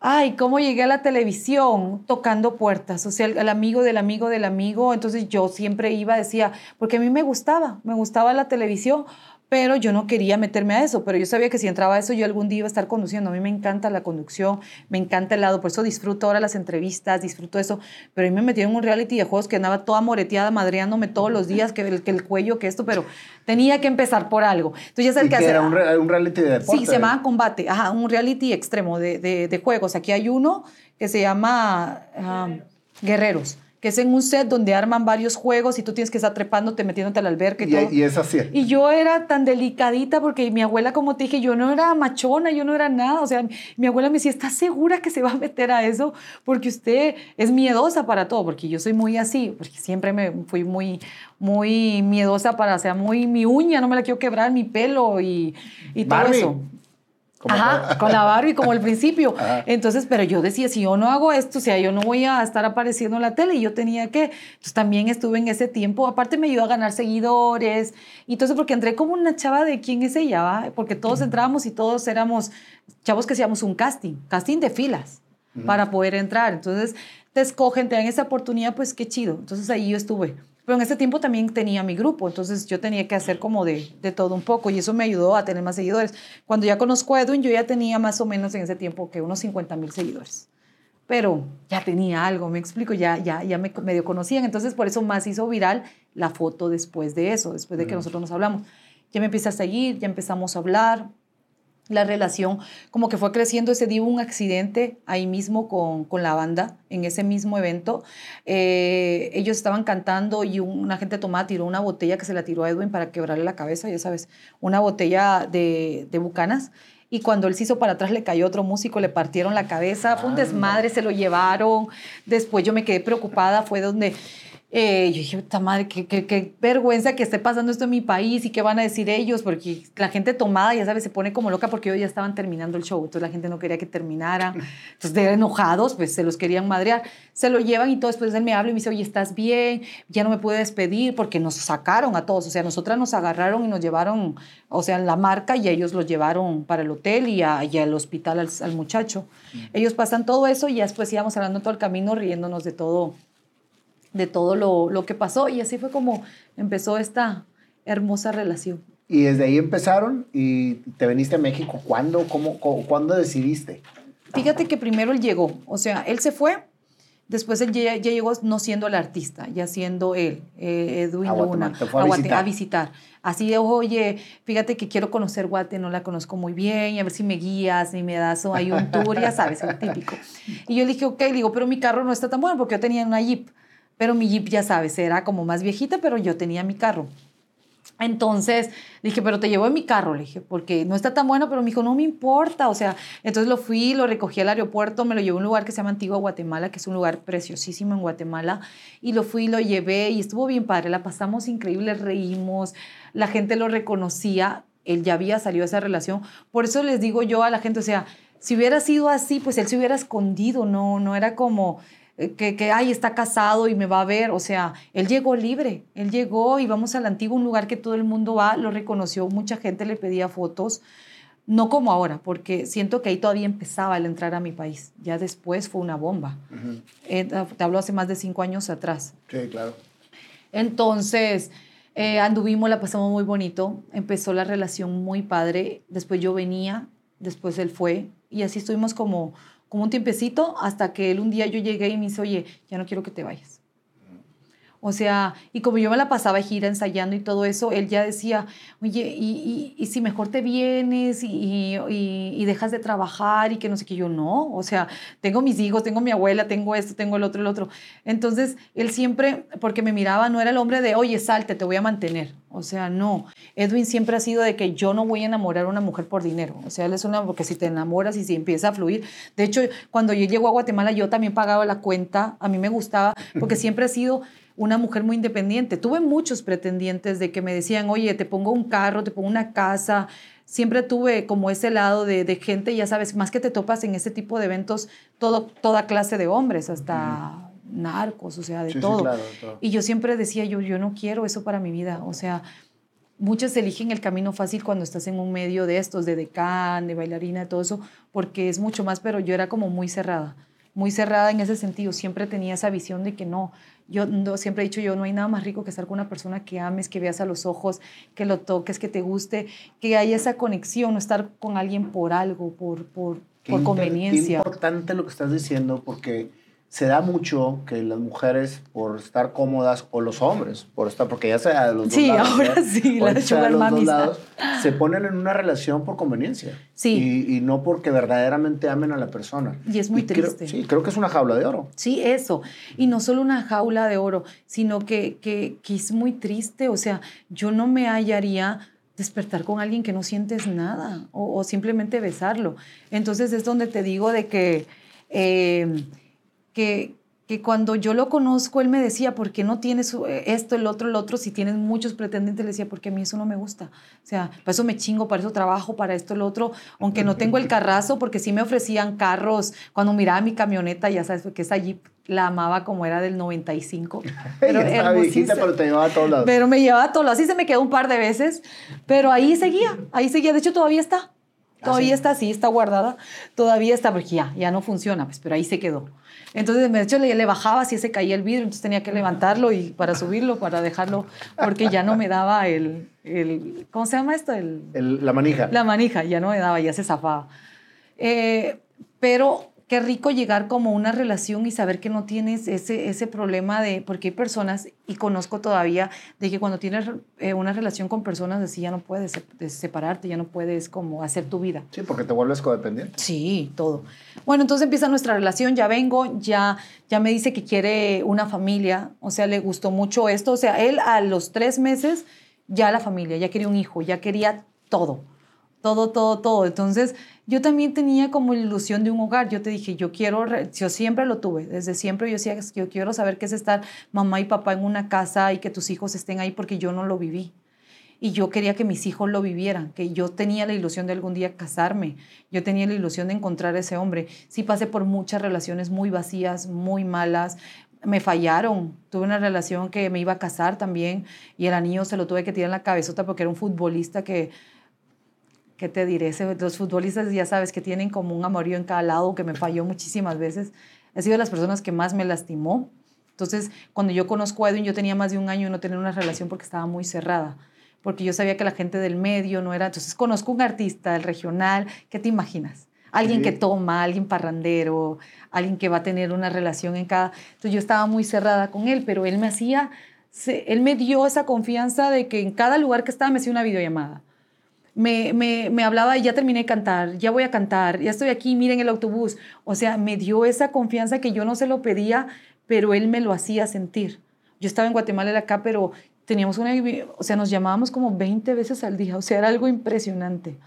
Ay, cómo llegué a la televisión tocando puertas, o sea, el, amigo del amigo del amigo, entonces yo siempre iba, decía, porque a mí me gustaba, me gustaba la televisión, pero yo no quería meterme a eso, pero yo sabía que si entraba a eso yo algún día iba a estar conduciendo. A mí me encanta la conducción, me encanta el lado, por eso disfruto ahora las entrevistas, disfruto eso, pero a mí me metieron en un reality de juegos que andaba toda moreteada, madreándome todos los días, que el, que el cuello, que esto, pero tenía que empezar por algo. Entonces ya sabes que, hacer. era un, un, reality de deporte. Sí, se llama Combate, ajá, un reality extremo de, de, de, juegos. Aquí hay uno que se llama um, Guerreros que es en un set donde arman varios juegos y tú tienes que estar trepándote, metiéndote al alberca y, todo. Y es así. Y yo era tan delicadita porque mi abuela, como te dije, yo no era machona, yo no era nada. O sea, mi abuela me decía, ¿estás segura que se va a meter a eso? Porque usted es miedosa para todo, porque yo soy muy así, porque siempre me fui muy, muy miedosa para, o sea, muy mi uña, no me la quiero quebrar, mi pelo y, y todo eso. Ajá, con la Barbie como al principio. Entonces, pero yo decía, si yo no hago esto, o sea, yo no voy a estar apareciendo en la tele y yo tenía que, entonces también estuve en ese tiempo, aparte me ayudó a ganar seguidores y eso, porque entré como una chava de quién es ella, ¿va? porque todos entrábamos y todos éramos chavos que hacíamos un casting, casting de filas para poder entrar. Entonces, te escogen, te dan esa oportunidad, pues qué chido. Entonces ahí yo estuve. Pero en ese tiempo también tenía mi grupo, entonces yo tenía que hacer como de, de, todo un poco y eso me ayudó a tener más seguidores. Cuando ya conozco a Edwin, yo ya tenía más o menos en ese tiempo que unos 50 mil seguidores. Pero ya tenía algo, me explico, ya, ya, ya me medio conocían, entonces por eso más hizo viral la foto después de eso, después de que nosotros nos hablamos. Ya me empieza a seguir, ya empezamos a hablar, la relación como que fue creciendo. Ese día hubo un accidente ahí mismo con, con la banda, en ese mismo evento. Eh, ellos estaban cantando y un agente tomada tiró una botella que se la tiró a Edwin para quebrarle la cabeza, ya sabes, una botella de, de bucanas. Y cuando él se hizo para atrás, le cayó otro músico, le partieron la cabeza, fue un desmadre, se lo llevaron. Después yo me quedé preocupada, fue donde eh, yo dije, puta madre, qué, qué, qué, vergüenza que esté pasando esto en mi país y qué van a decir ellos, porque la gente tomada, ya sabes, se pone como loca porque ellos ya estaban terminando el show, entonces la gente no quería que terminara, entonces de enojados, pues se los querían madrear, se lo llevan y todo, después él me habla y me dice, oye, ¿estás bien? Ya no me puede despedir porque nos sacaron a todos, o sea, nosotras nos agarraron y nos llevaron, o sea, la marca y ellos los llevaron para el hotel y, al hospital al, al muchacho. Ellos pasan todo eso y ya después íbamos hablando todo el camino riéndonos de todo de todo lo, lo, que pasó y así fue como empezó esta hermosa relación. Y desde ahí empezaron y te viniste a México. ¿Cuándo? ¿Cómo, ¿Cuándo decidiste? Fíjate que primero él llegó, o sea, él se fue, después él ya, llegó no siendo el artista, ya siendo él, eh, Edwin Luna, a, visitar. a, visitar. Así de, oye, fíjate que quiero conocer Guate, no la conozco muy bien, y a ver si me guías y me das hay un tour, ya sabes, el típico. Y yo le dije, ok, le digo, pero mi carro no está tan bueno porque yo tenía una Jeep. Pero mi Jeep, ya sabes, era como más viejita, pero yo tenía mi carro. Entonces dije, pero te llevo en mi carro, le dije, porque no está tan bueno, pero me dijo, no me importa, o sea, entonces lo fui, lo recogí al aeropuerto, me lo llevé a un lugar que se llama Antigua Guatemala, que es un lugar preciosísimo en Guatemala, y lo fui, lo llevé y estuvo bien padre, la pasamos increíble, reímos, la gente lo reconocía, él ya había salido de esa relación, por eso les digo yo a la gente, o sea, si hubiera sido así, pues él se hubiera escondido, no, no era como que, que, ay, está casado y me va a ver. O sea, él llegó libre. Él llegó y vamos al antiguo, un lugar que todo el mundo va, lo reconoció, mucha gente le pedía fotos. No como ahora, porque siento que ahí todavía empezaba el entrar a mi país. Ya después fue una bomba. Eh, te hablo hace más de cinco años atrás. Sí, claro. Entonces, eh, anduvimos, la pasamos muy bonito. Empezó la relación muy padre. Después yo venía, después él fue. Y así estuvimos como como un tiempecito hasta que él un día yo llegué y me dice, oye, ya no quiero que te vayas. O sea, y como yo me la pasaba gira ensayando y todo eso, él ya decía, oye, y, y, si mejor te vienes y, y, dejas de trabajar y que no sé qué, yo no, o sea, tengo mis hijos, tengo mi abuela, tengo esto, tengo el otro, el otro. Entonces, él siempre, porque me miraba, no era el hombre de, oye, salte, te voy a mantener. O sea, no. Edwin siempre ha sido de que yo no voy a enamorar a una mujer por dinero. O sea, él es una, porque si te enamoras y si empieza a fluir. De hecho, cuando yo llego a Guatemala, yo también pagaba la cuenta. A mí me gustaba, porque siempre ha sido una mujer muy independiente. Tuve muchos pretendientes de que me decían, oye, te pongo un carro, te pongo una casa. Siempre tuve como ese lado de, de gente, ya sabes, más que te topas en ese tipo de eventos, todo, toda clase de hombres, hasta narcos, o sea, de todo. Y yo siempre decía, yo, yo no quiero eso para mi vida. O sea, muchos eligen el camino fácil cuando estás en un medio de estos, de decán, de bailarina, de todo eso, porque es mucho más, pero yo era como muy cerrada muy cerrada en ese sentido. Siempre tenía esa visión de que no, yo no, siempre he dicho yo, no hay nada más rico que estar con una persona que ames, que veas a los ojos, que lo toques, que te guste, que haya esa conexión, no estar con alguien por algo, por, por, por conveniencia. Es importante lo que estás diciendo porque se da mucho que las mujeres por estar cómodas o los hombres por estar porque ya sea de los dos sí, lados ahora sí, la sea de los dos lados, se ponen en una relación por conveniencia Sí. y, y no porque verdaderamente amen a la persona Y es muy creo- triste. sí creo que es una jaula de oro Sí, eso. Y no solo una jaula de oro, sino que, que, que es muy triste. O sea, yo no me hallaría despertar con alguien que no sientes nada o, o simplemente besarlo. Entonces es donde te digo de que, eh, que, que cuando yo lo conozco, él me decía, ¿por qué no tienes eh, esto, el otro, el otro? Si tienes muchos pretendientes, le decía, porque a mí eso no me gusta. O sea, para eso me chingo, para eso trabajo, para esto, el otro, aunque no tengo el carrazo, porque sí me ofrecían carros. Cuando miraba mi camioneta, ya sabes, porque esa Jeep la amaba como era del 95. Pero estaba viejita pero te llevaba a todos lados Pero me llevaba a todo. Así se me quedó un par de veces, pero ahí seguía, ahí seguía. De hecho, todavía está. Todavía sí? está, sí, está guardada. Todavía está, porque ya, ya no funciona, pues, pero ahí se quedó. Entonces, de hecho, le, le bajaba si se caía el vidrio, entonces tenía que levantarlo y para subirlo, para dejarlo, porque ya no me daba el, el ¿cómo se llama esto? El, El- la manija la manija, ya no me daba, ya se zafaba. Eh, pero qué rico llegar como una relación y saber que no tienes ese, ese problema de, porque hay personas, y conozco todavía, de que cuando tienes eh, una relación con personas así ya no puedes se- de separarte, ya no puedes como hacer tu vida. sí porque te vuelves codependiente Sí, todo. Bueno, entonces empieza nuestra relación, ya vengo, ya, ya me dice que quiere una familia, o sea, le gustó mucho esto, o sea, él a los tres meses ya la familia, ya quería un hijo, ya quería todo, todo, todo, todo. Entonces yo también tenía como ilusión de un hogar, yo te dije, yo quiero, yo siempre lo tuve, desde siempre yo decía, "Es que yo quiero saber qué es estar mamá y papá en una casa y que tus hijos estén ahí porque yo no lo viví y yo quería que mis hijos lo vivieran, que yo tenía la ilusión de algún día casarme, yo tenía la ilusión de encontrar a ese hombre. Sí pasé por muchas relaciones muy vacías, muy malas, me fallaron. Tuve una relación que me iba a casar también y el anillo se lo tuve que tirar en la cabezota porque era un futbolista que, ¿qué te diré? Los futbolistas ya sabes que tienen como un amorío en cada lado que me falló muchísimas veces. Ha sido de las personas que más me lastimó. Entonces, cuando yo conozco a Edwin, yo tenía más de un año de no tener una relación porque estaba muy cerrada. Porque yo sabía que la gente del medio no era. Entonces, conozco un artista del regional. ¿Qué te imaginas? Alguien Sí. que toma, alguien parrandero, alguien que va a tener una relación en cada. Entonces, yo estaba muy cerrada con él, pero él me hacía. él me dio esa confianza de que en cada lugar que estaba me hacía una videollamada me, me, me hablaba y ya terminé de cantar, ya voy a cantar, ya estoy aquí, miren el autobús. O sea, me dio esa confianza que yo no se lo pedía, pero él me lo hacía sentir. Yo estaba en Guatemala, él acá, pero teníamos una, o sea, nos llamábamos como 20 veces al día, o sea, era algo impresionante.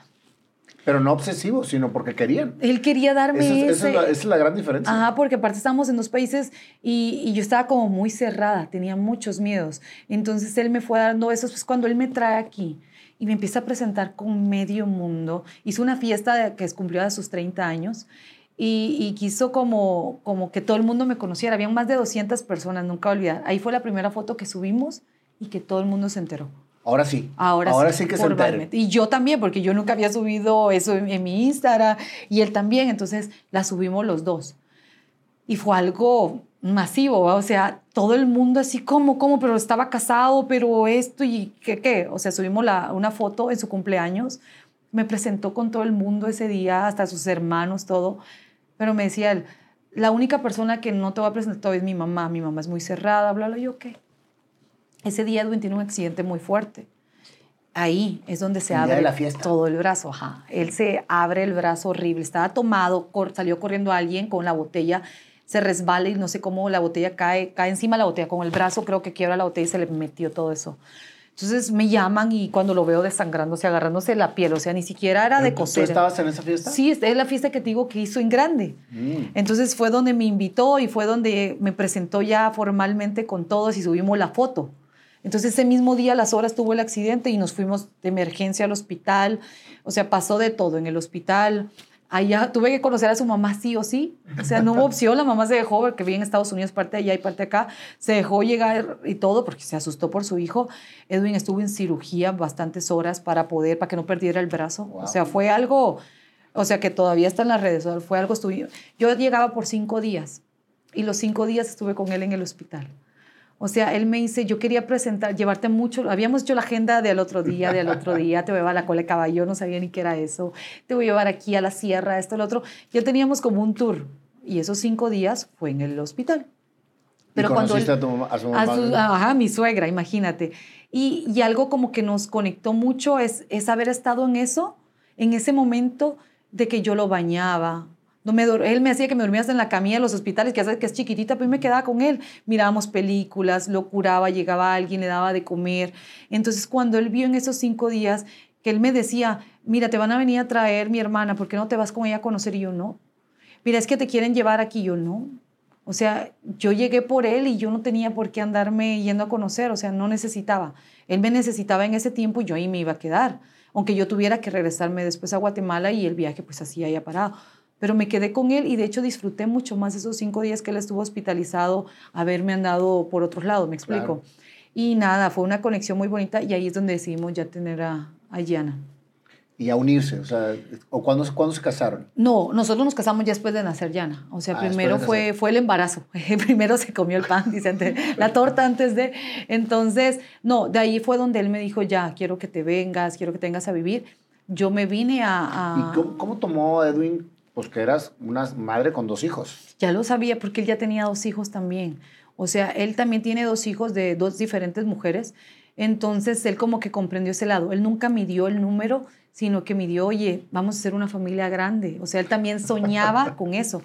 Pero no obsesivos, sino porque querían. Él quería darme Esa es, esa es la, esa es la gran diferencia. Ajá, porque aparte estábamos en dos países y, y yo estaba como muy cerrada, tenía muchos miedos. Entonces él me fue dando eso, pues cuando él me trae aquí y me empieza a presentar con medio mundo, hizo una fiesta de- que cumplió a sus 30 años y, y quiso como, como que todo el mundo me conociera. Habían más de 200 personas, nunca olvidar. Ahí fue la primera foto que subimos y que todo el mundo se enteró. Ahora sí. Ahora, Ahora sí, que se enteren. Y yo también, porque yo nunca había subido eso en, en mi Instagram y él también, entonces la subimos los dos. Y fue algo masivo, ¿va? o sea, todo el mundo así como, como, pero estaba casado, pero esto y qué, qué. O sea, subimos la, una foto en su cumpleaños, me presentó con todo el mundo ese día, hasta sus hermanos, todo, pero me decía él, la única persona que no te va a presentar es mi mamá, mi mamá es muy cerrada, bla, bla, yo qué. Ese día Edwin tiene un accidente muy fuerte. Ahí es donde se El abre la fiesta. todo el brazo. Ajá. Él se abre el brazo horrible. Estaba tomado, salió corriendo alguien con la botella, se resbala y no sé cómo la botella cae, cae encima de la botella. Con el brazo creo que quiebra la botella y se le metió todo eso. Entonces me llaman y cuando lo veo desangrándose, agarrándose la piel, o sea, ni siquiera era de ¿Tú- ¿Tú coser. estabas en esa fiesta? Sí, es la fiesta que te digo que hizo en grande. Mm. Entonces fue donde me invitó y fue donde me presentó ya formalmente con todos y subimos la foto. Entonces ese mismo día a las horas tuvo el accidente y nos fuimos de emergencia al hospital. O sea, pasó de todo en el hospital. Allá tuve que conocer a su mamá sí o sí. O sea, no hubo opción. La mamá se dejó, porque vive en Estados Unidos, parte de allá y parte de acá. Se dejó llegar y todo porque se asustó por su hijo. Edwin estuvo en cirugía bastantes horas para poder, para que no perdiera el brazo. Wow. O sea, fue algo, o sea, que todavía está en las redes. Fue algo, estuve, yo llegaba por cinco días y los cinco días estuve con él en el hospital. O sea, él me dice, yo quería presentar, llevarte mucho, habíamos hecho la agenda del otro día, del otro día, te voy a llevar a la cola de caballo, no sabía ni qué era eso, te voy a llevar aquí a la sierra, esto, lo otro. Ya teníamos como un tour. y esos cinco días fue en el hospital. Pero ¿Y cuando a, tu, a su mamá? ajá, mi suegra, imagínate. Y, y, algo como que nos conectó mucho es, es haber estado en eso, en ese momento de que yo lo bañaba, me él me hacía que me durmieras en la camilla de los hospitales, que hace que es chiquitita, yo me quedaba con él. Mirábamos películas, lo curaba, llegaba alguien, le daba de comer. Entonces, cuando él vio en esos cinco días que él me decía, mira, te van a venir a traer mi hermana, ¿por qué no te vas con ella a conocer? Y yo, no. Mira, es que te quieren llevar aquí. yo, no. O sea, yo llegué por él y yo no tenía por qué andarme yendo a conocer, o sea, no necesitaba. Él me necesitaba en ese tiempo y yo ahí me iba a quedar, aunque yo tuviera que regresarme después a Guatemala y el viaje pues así haya parado pero me quedé con él y de hecho disfruté mucho más esos cinco días que él estuvo hospitalizado, haberme andado por otros lados, me explico. Y nada, fue una conexión muy bonita y ahí es donde decidimos ya tener a, a Yana. Y a unirse, o sea, ¿o cuándo, se casaron? No, nosotros nos casamos ya después de nacer Yana. O sea, ah, primero fue, fue el embarazo. primero se comió el pan, dice, la torta antes de... Entonces, no, de ahí fue donde él me dijo, ya, quiero que te vengas, quiero que tengas a vivir. Yo me vine a... ¿Y cómo, cómo tomó Edwin pues que eras una madre con dos hijos. Ya lo sabía porque él ya tenía dos hijos también. O sea, él también tiene dos hijos de dos diferentes mujeres. Entonces, él como que comprendió ese lado. Él nunca midió el número, sino que midió, oye, vamos a ser una familia grande. O sea, él también soñaba con eso.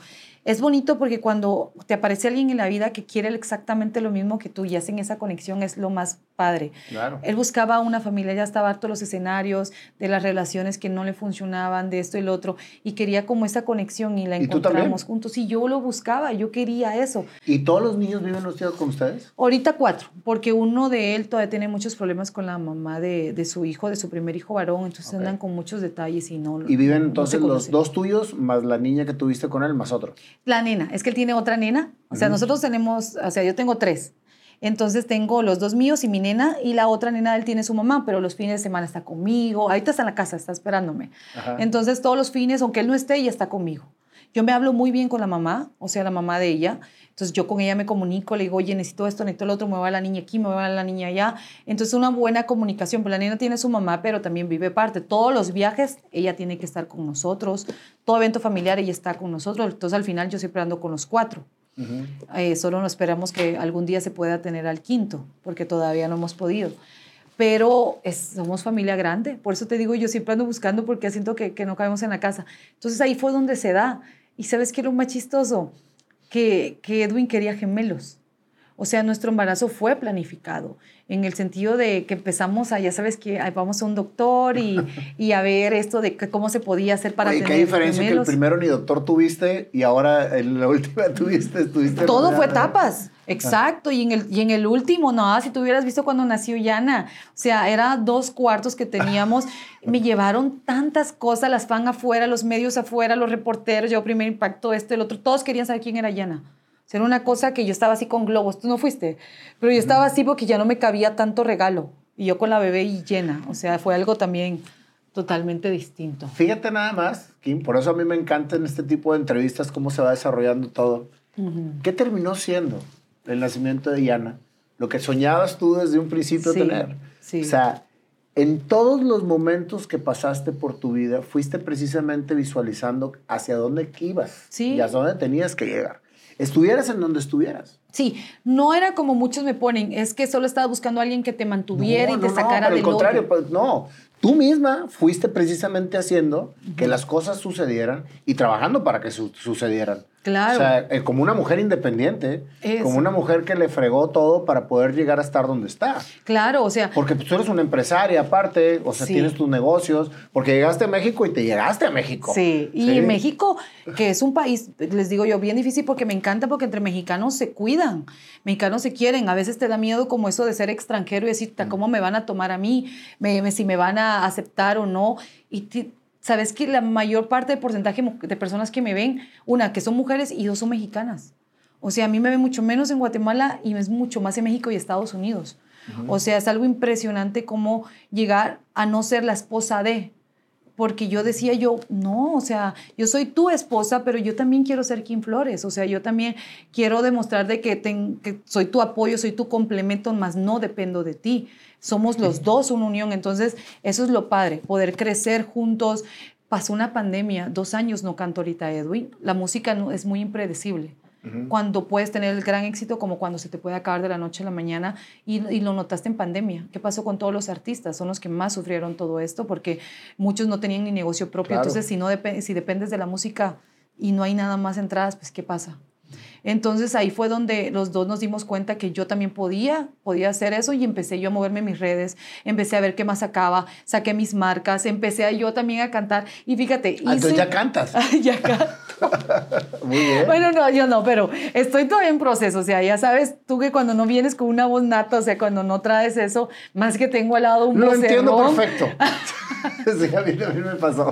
Es bonito porque cuando te aparece alguien en la vida que quiere exactamente lo mismo que tú y hacen esa conexión es lo más padre. Claro. Él buscaba una familia, ya estaba harto los escenarios, de las relaciones que no le funcionaban, de esto y lo otro, y quería como esa conexión y la encontramos juntos. Y yo lo buscaba, yo quería eso. ¿Y todos los niños viven los con ustedes? Ahorita cuatro, porque uno de él todavía tiene muchos problemas con la mamá de, de su hijo, de su primer hijo varón, entonces andan con muchos detalles y no. ¿Y viven entonces los dos tuyos más la niña que tuviste con él más otro? La nena, es que él tiene otra nena. O sea, nosotros tenemos, o sea, yo tengo tres. Entonces tengo los dos míos y mi nena y la otra nena él tiene su mamá, pero los fines de semana está conmigo. Ahorita está en la casa, está esperándome. Entonces todos los fines, aunque él no esté, ella está conmigo. Yo me hablo muy bien con la mamá, o sea, la mamá de ella. Entonces yo con ella me comunico, le digo, oye, necesito esto, necesito lo otro, me va la niña aquí, me va la niña allá. Entonces una buena comunicación, pues la niña tiene su mamá, pero también vive parte. Todos los viajes, ella tiene que estar con nosotros. Todo evento familiar, ella está con nosotros. Entonces al final yo siempre ando con los cuatro. Eh, solo nos esperamos que algún día se pueda tener al quinto, porque todavía no hemos podido pero somos familia grande. Por eso te digo, yo siempre ando buscando porque siento que, que, no cabemos en la casa. Entonces ahí fue donde se da. Y sabes qué era un más chistoso? Que, Edwin quería gemelos. O sea, nuestro embarazo fue planificado, en el sentido de que empezamos a, ya sabes que vamos a un doctor y, y a ver esto de cómo se podía hacer para Oye, tener ¿Qué diferencia que el primero ni doctor tuviste y ahora en la última tuviste? tuviste Todo fue etapas, exacto. Y en, el, y en el último, no, si tú hubieras visto cuando nació Yana, o sea, era dos cuartos que teníamos. me llevaron tantas cosas, las fan afuera, los medios afuera, los reporteros, yo primer impacto, este, el otro, todos querían saber quién era Yana. Era una cosa que yo estaba así con globos, tú no fuiste, pero yo estaba así porque ya no me cabía tanto regalo y yo con la bebé y llena, o sea, fue algo también totalmente distinto. Fíjate nada más, Kim, por eso a mí me encanta en este tipo de entrevistas cómo se va desarrollando todo. ¿Qué terminó siendo el nacimiento de Yana? Lo que soñabas tú desde un principio tener. Sí. O sea, en todos los momentos que pasaste por tu vida, fuiste precisamente visualizando hacia dónde ibas sí. y hacia dónde tenías que llegar estuvieras en donde estuvieras. Sí, no era como muchos me ponen, es que solo estaba buscando a alguien que te mantuviera y te sacara no, del contrario, pues, no, tú misma fuiste precisamente haciendo que las cosas sucedieran y trabajando para que sucedieran. Claro. O sea, eh, como una mujer independiente, como una mujer que le fregó todo para poder llegar a estar donde está. Claro, o sea. Porque tú eres una empresaria aparte, o sea, tienes tus negocios, porque llegaste a México y te llegaste a México. Sí, y México, que es un país, les digo yo, bien difícil porque me encanta porque entre mexicanos se cuidan, mexicanos se quieren, a veces te da miedo como eso de ser extranjero y decir, mm. ¿cómo me van a tomar a mí? Me, si me van a aceptar o no. Y sabes que la mayor parte del porcentaje de personas que me ven, una, que son mujeres y dos son mexicanas. O sea, a mí me ven mucho menos en Guatemala y es mucho más en México y Estados Unidos. O sea, es algo impresionante cómo llegar a no ser la esposa de, porque yo decía yo, no, o sea, yo soy tu esposa, pero yo también quiero ser Kim Flores, o sea, yo también quiero demostrar de que, que soy tu apoyo, soy tu complemento, más no dependo de ti somos los dos una unión. Entonces, eso es lo padre, poder crecer juntos, pasó una pandemia, dos años no canto ahorita Edwin, la música no, es muy impredecible. Cuando puedes tener el gran éxito como cuando se te puede acabar de la noche a la mañana y, lo notaste en pandemia. ¿Qué pasó con todos los artistas? Son los que más sufrieron todo esto porque muchos no tenían ni negocio propio. Entonces, si, no si dependes de la música y no hay nada más entradas, pues ¿qué pasa? Entonces ahí fue donde los dos nos dimos cuenta que yo también podía, podía hacer eso y empecé yo a moverme en mis redes, empecé a ver qué más sacaba, saqué mis marcas, empecé a yo también a cantar y fíjate. Ah, entonces ya cantas. ya canto. Muy bien. Bueno, no, yo no, pero estoy todavía en proceso, o sea, ya sabes tú que cuando no vienes con una voz nata, o sea, cuando no traes eso, más que tengo al lado un Lo entiendo perfecto. sí, a mí también me pasó.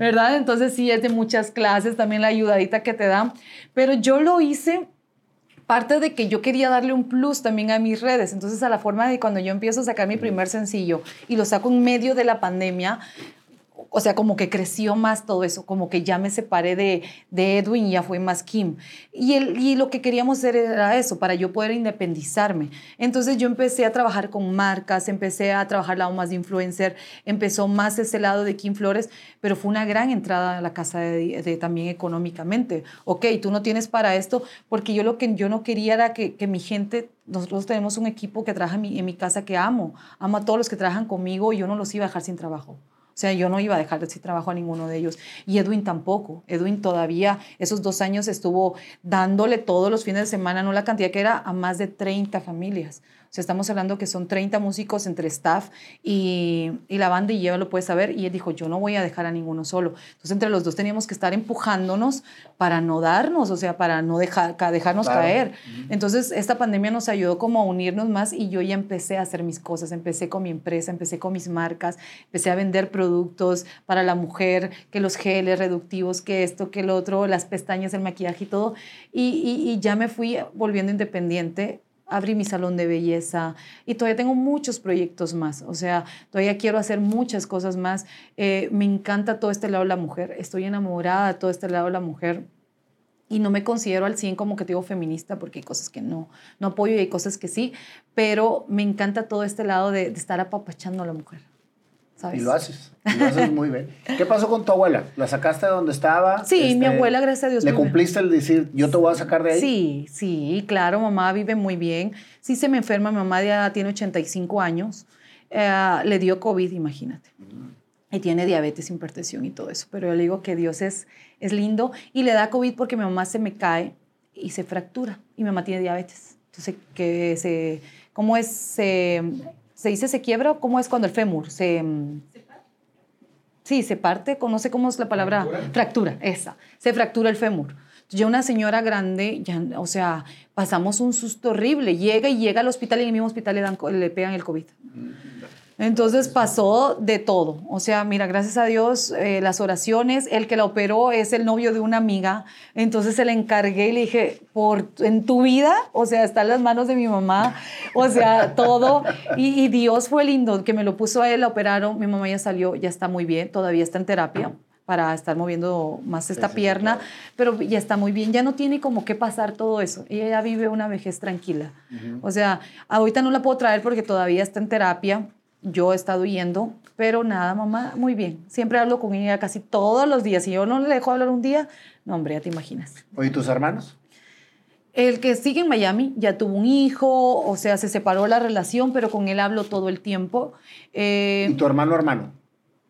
¿Verdad? Entonces sí, es de muchas clases, también la ayudadita que te dan, pero yo lo hice parte de que yo quería darle un plus también a mis redes. Entonces, a la forma de cuando yo empiezo a sacar mi primer sencillo y lo saco en medio de la pandemia, o sea, como que creció más todo eso, como que ya me separé de, de Edwin y ya fue más Kim. Y, el, y lo que queríamos hacer era eso, para yo poder independizarme. Entonces yo empecé a trabajar con marcas, empecé a trabajar lado más de influencer, empezó más ese lado de Kim Flores, pero fue una gran entrada a la casa de, también económicamente. Ok, tú no tienes para esto, porque yo lo que yo no quería era que, que mi gente nosotros tenemos un equipo que trabaja en mi, en mi, casa que amo. Amo a todos los que trabajan conmigo y yo no los iba a dejar sin trabajo. O sea, yo no iba a dejar de sin trabajo a ninguno de ellos. Y Edwin tampoco. Edwin todavía esos dos años estuvo dándole todos los fines de semana, no la cantidad que era, a más de 30 familias sea, estamos hablando que son 30 músicos entre staff y, y la banda y lleva lo puedes saber. Y él dijo, yo no voy a dejar a ninguno solo. Entonces, entre los dos teníamos que estar empujándonos para no darnos, o sea, para no dejar, dejarnos caer. Entonces, esta pandemia nos ayudó como a unirnos más y yo ya empecé a hacer mis cosas. Empecé con mi empresa, empecé con mis marcas, empecé a vender productos para la mujer, que los geles reductivos, que esto, que el otro, las pestañas, el maquillaje y todo. y, y, y ya me fui volviendo independiente abrí mi salón de belleza y todavía tengo muchos proyectos más. O sea, todavía quiero hacer muchas cosas más. Eh, me encanta todo este lado de la mujer. Estoy enamorada de todo este lado de la mujer. Y no me considero al 100 como que digo feminista porque hay cosas que no, no apoyo y hay cosas que sí, pero me encanta todo este lado de, de estar apapachando a la mujer. Y lo haces, lo haces muy bien. ¿Qué pasó con tu abuela? ¿La sacaste de donde estaba? Sí, mi este, abuela, gracias a Dios. ¿Le cumpliste el decir, yo te voy a sacar de ahí? Sí, sí, claro, mamá vive muy bien. Sí se me enferma, mi mamá ya tiene 85 años. Eh, le dio COVID, imagínate. Y tiene diabetes, hipertensión y todo eso. Pero yo le digo que Dios es, es lindo y le da COVID porque mi mamá se me cae y se fractura. Y mi mamá tiene diabetes. Entonces, que se, ¿cómo es? Se, ¿Se dice se quiebra? ¿Cómo es cuando el fémur? Se, sí, se parte, no sé cómo es la palabra. Fractura, esa. Se fractura el fémur. Ya una señora grande, ya, o sea, pasamos un susto horrible. Llega y llega al hospital y en el mismo hospital le, dan, le pegan el COVID. Entonces pasó de todo. O sea, mira, gracias a Dios, eh, las oraciones, el que la operó es el novio de una amiga. Entonces se le encargué y le dije, por, en tu vida, o sea, está en las manos de mi mamá, o sea, todo. Y, Dios fue lindo, que me lo puso a él, la operaron, mi mamá ya salió, ya está muy bien, todavía está en terapia para estar moviendo más esta pierna, pero ya está muy bien, ya no tiene como que pasar todo eso, ella ya vive una vejez tranquila. O sea, ahorita no la puedo traer porque todavía está en terapia, yo he estado yendo, pero nada, mamá, muy bien. Siempre hablo con ella casi todos los días. Si yo no le dejo hablar un día, no, hombre, ya te imaginas. ¿Y tus hermanos? El que sigue en Miami ya tuvo un hijo, o sea, se separó la relación, pero con él hablo todo el tiempo. Eh, ¿Y tu hermano hermano?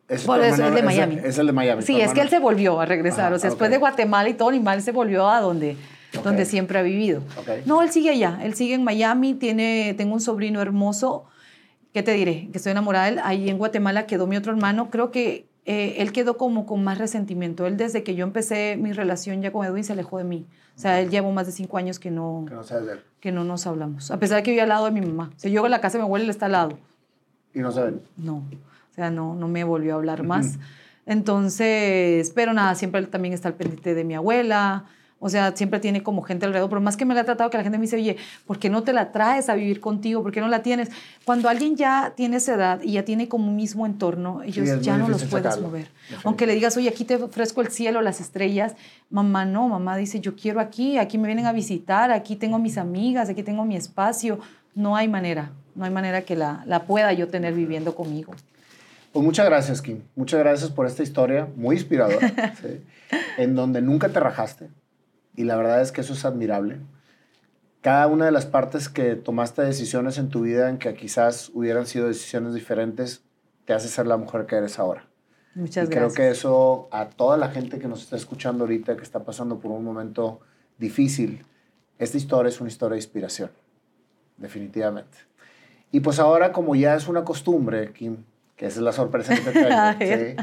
¿Es, el de Miami. Es, el de Miami. Sí, es que él se volvió a regresar. o sea, después de Guatemala y todo, mal se volvió a donde, donde siempre ha vivido. No, él sigue allá. Él sigue en Miami. Tiene, tengo un sobrino hermoso ¿qué te diré? Que estoy enamorada de él. Ahí en Guatemala quedó mi otro hermano. Creo que eh, él quedó como con más resentimiento. Él desde que yo empecé mi relación ya con Edwin se alejó de mí. O sea, él llevó más de cinco años que no, que no, que no nos hablamos. A pesar de que vive al lado de mi mamá. O sea, yo en la casa de mi abuela, él está al lado. ¿Y no saben? No. O sea, no, no me volvió a hablar más. Entonces, pero nada, siempre también está al pendiente de mi abuela. O sea, siempre tiene como gente alrededor, pero más que me la ha tratado que la gente me dice, oye, ¿por qué no te la traes a vivir contigo? ¿Por qué no la tienes? Cuando alguien ya tiene esa edad y ya tiene como un mismo entorno, ellos ya no los puedes mover. Aunque le digas, oye, aquí te ofrezco el cielo, las estrellas, mamá no, mamá dice, yo quiero aquí, aquí me vienen a visitar, aquí tengo mis amigas, aquí tengo mi espacio. No hay manera, no hay manera que la, la pueda yo tener viviendo conmigo. Pues muchas gracias, Kim. Muchas gracias por esta historia muy inspiradora, ¿sí? en donde nunca te rajaste. Y la verdad es que eso es admirable. Cada una de las partes que tomaste decisiones en tu vida en que quizás hubieran sido decisiones diferentes, te hace ser la mujer que eres ahora. Muchas y gracias. creo que eso a toda la gente que nos está escuchando ahorita, que está pasando por un momento difícil, esta historia es una historia de inspiración, definitivamente. Y pues ahora, como ya es una costumbre, Kim, que esa es la sorpresa que te traigo, ¿sí?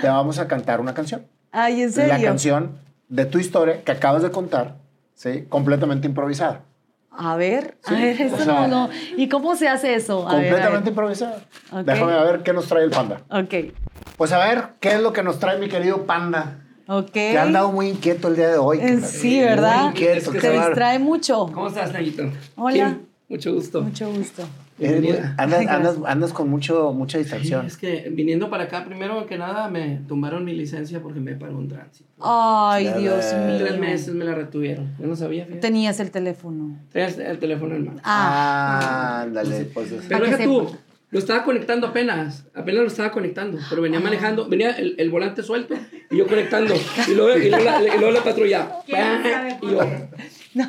te vamos a cantar una canción. Ay, ¿en serio? La canción de tu historia que acabas de contar, ¿sí? completamente improvisada. A ver, Sí, a ver, eso o sea, no, no. ¿Y cómo se hace eso? A ver, a ver. completamente improvisada. Ok. Déjame a ver qué nos trae el panda. Ok, Pues a ver, ¿qué es lo que nos trae mi querido panda? ok. Que ha andado muy inquieto el día de hoy. Eh, Sí, ¿verdad? Muy inquieto. Es que bárbaro. distrae mucho. ¿Cómo estás, Nayito? Hola. Mucho gusto. Mucho gusto. Eres Bienvenida. andas, con mucho, mucha Sí, distracción. es que viniendo para acá, primero que nada, me tumbaron mi licencia porque me paró un tránsito. Ay, Ya Dios mío. Tres meses me la retuvieron. Yo no sabía, fíjate. Tenías el teléfono. Tenías el teléfono en mano. Ah, Ah, ándale, pues. es- Pero deja tú, sepa. lo estaba conectando apenas. Apenas lo estaba conectando. Pero venía manejando, venía el, el volante suelto y yo conectando. Y luego, y luego, la, y luego la patrulla. Y yo, no.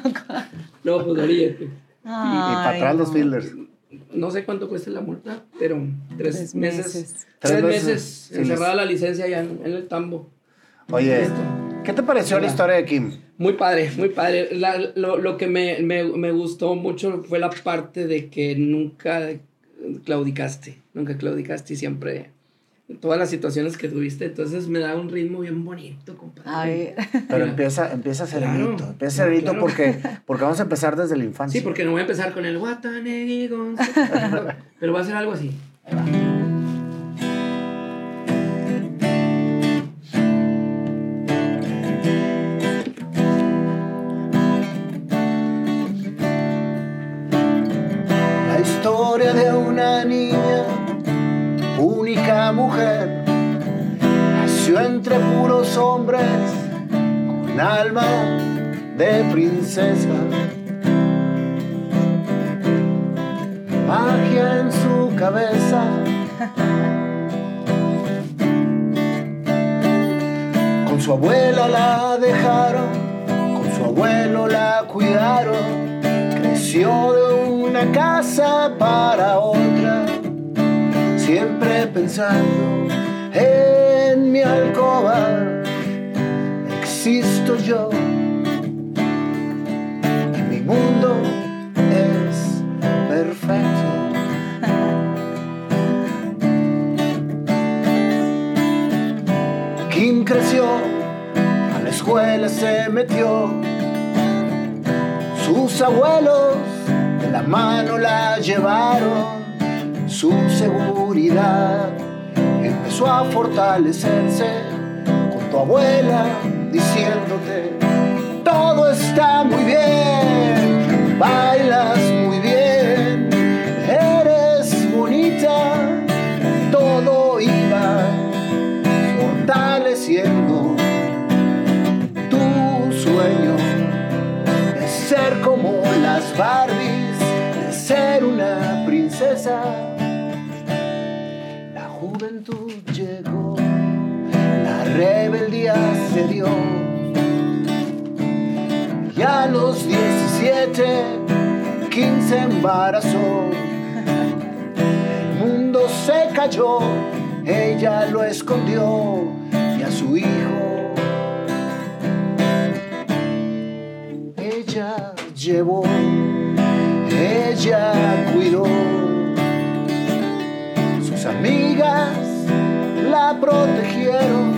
no, pues orillete. y para atrás los fielders. No sé cuánto cuesta la multa, pero tres, Tres meses. meses. Tres Tres meses, sí, encerrada la licencia ya en, en el tambo. Oye. ¿qué te pareció la historia de Kim? Muy padre, muy padre. La- lo, lo que me, me, me gustó mucho fue la parte de que nunca claudicaste, nunca claudicaste y siempre todas las situaciones que tuviste, entonces me da un ritmo bien bonito, compadre. A ver. Pero empieza, empieza serenito. Claro, empieza serenito claro. porque, porque vamos a empezar desde la infancia. Sí, porque no voy a empezar con el Watanegi pero va a ser algo así. Ahí va. De princesa. Magia en su cabeza. Con su abuela la dejaron, con su abuelo la cuidaron. Creció de una casa para otra, siempre pensando en mi alcoba. Existo yo, se metió. Sus abuelos de la mano la llevaron. Su seguridad empezó a fortalecerse con tu abuela diciéndote: Todo está muy bien, bailas muy bien, La juventud llegó, la rebeldía se dio. Y a los 17, 15 embarazó. El mundo se cayó, ella lo escondió y a su hijo ella llevó, ella cuidó. Sus amigas la protegieron,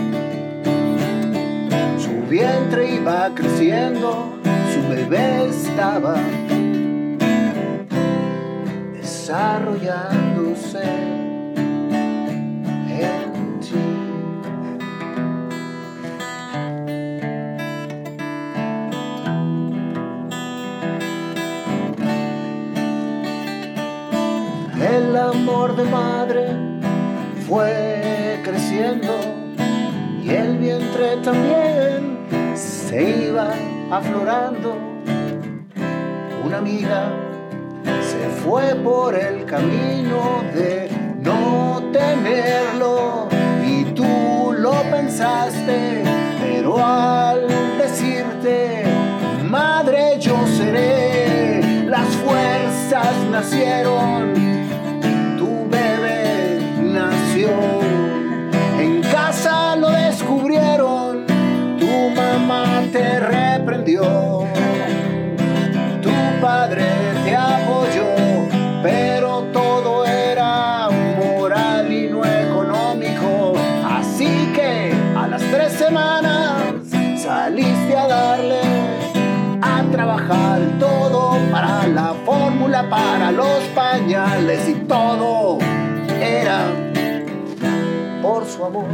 su vientre iba creciendo, su bebé estaba desarrollándose El amor de madre fue creciendo y el vientre también se iba aflorando. Una amiga se fue por el camino de no tenerlo y tú lo pensaste, pero al decirte, madre yo seré, las fuerzas nacieron, para los pañales y todo era por su amor.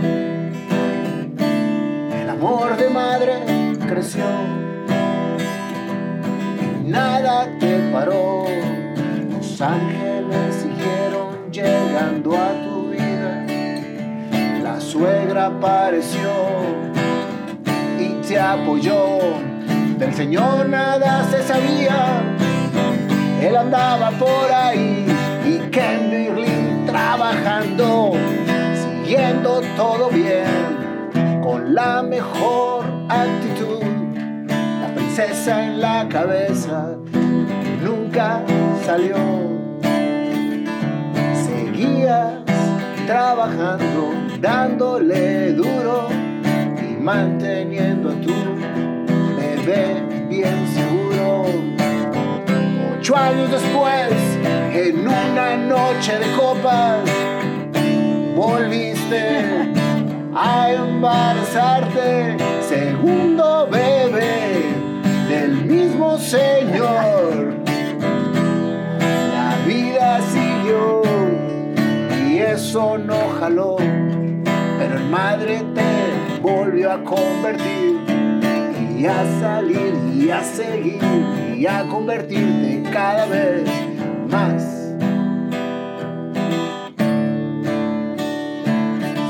El amor de madre creció nada te paró. Los ángeles siguieron llegando a tu vida. La suegra apareció y te apoyó. Del Señor nada se sabía. Él andaba por ahí y Birling trabajando, siguiendo todo bien, con la mejor actitud la princesa en la cabeza nunca salió. Seguías trabajando, dándole duro y manteniendo a tu bebé bien seguro. Ocho años después, en una noche de copas, volviste a embarazarte, segundo bebé del mismo Señor. La vida siguió y eso no jaló, pero en madre te volvió a convertir y a salir y a seguir y a convertirte cada vez más.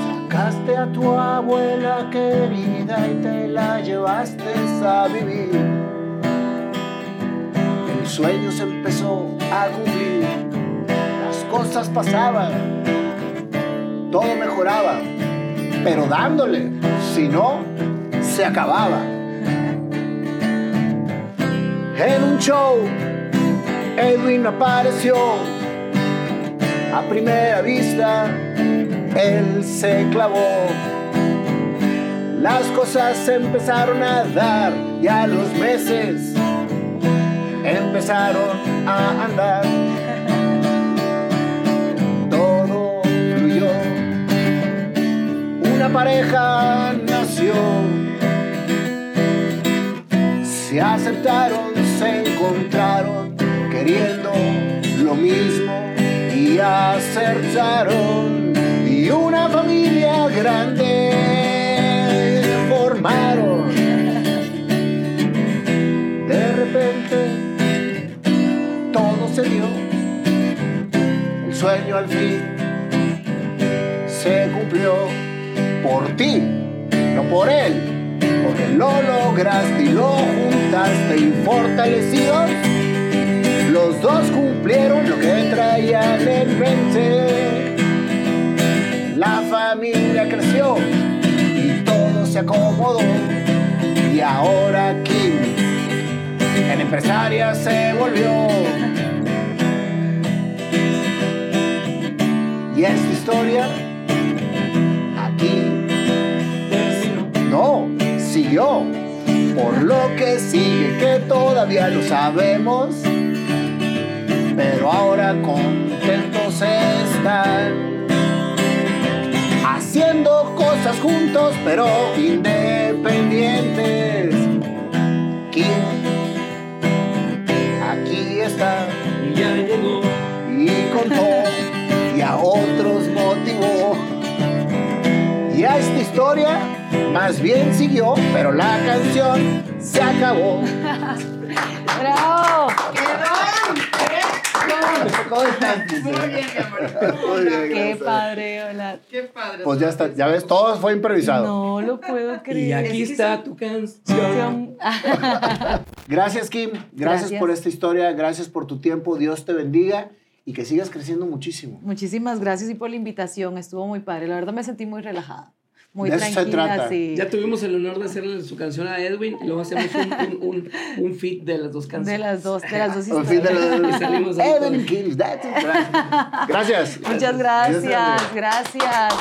Sacaste a tu abuela querida y te la llevaste a vivir. El sueño se empezó a cumplir, las cosas pasaban, todo mejoraba, pero dándole, si no, se acababa. En un show, Edwin apareció a primera vista él se clavó. Las cosas empezaron a dar y a los meses empezaron a andar. Todo fluyó. Una pareja nació. Se aceptaron, se encontraron, queriendo lo mismo y acertaron. Y una familia grande formaron. De repente todo se dio, el sueño al fin se cumplió por ti, no por él, lo lograste y lo juntaste y fortalecidos. Los dos cumplieron lo que traían en mente la familia creció y todo se acomodó. Y ahora Kim, en empresaria se volvió. Y esta historia siguió. Por lo que sigue, que todavía no sabemos. Pero ahora contentos están haciendo cosas juntos pero independientes. ¿Quién? Aquí está. Y ya llegó. Y contó y a otros motivó. Y a esta historia más bien siguió, pero la canción se acabó. ¡Bravo! ¿Cómo estás? Muy bien, mi amor. Muy bien, ¡Qué gracias. padre! Hola. Qué padre. Pues ya está, ya ves, todo fue improvisado. No lo puedo creer. Y aquí está tu canción. Gracias, Kim. Gracias, Gracias. por esta historia. Gracias por tu tiempo. Dios te bendiga. y que sigas creciendo muchísimo. Muchísimas gracias y por la invitación, estuvo muy padre. La verdad me sentí muy relajada. Muy De eso se tranquila, trata. sí. Ya tuvimos el honor de hacerle su canción a Edwin y luego hacemos un, un, un, un feat de las dos De canciones. las dos, de las dos de historias. Y salimos con- Kills, that's it. Gracias. Muchas gracias, gracias.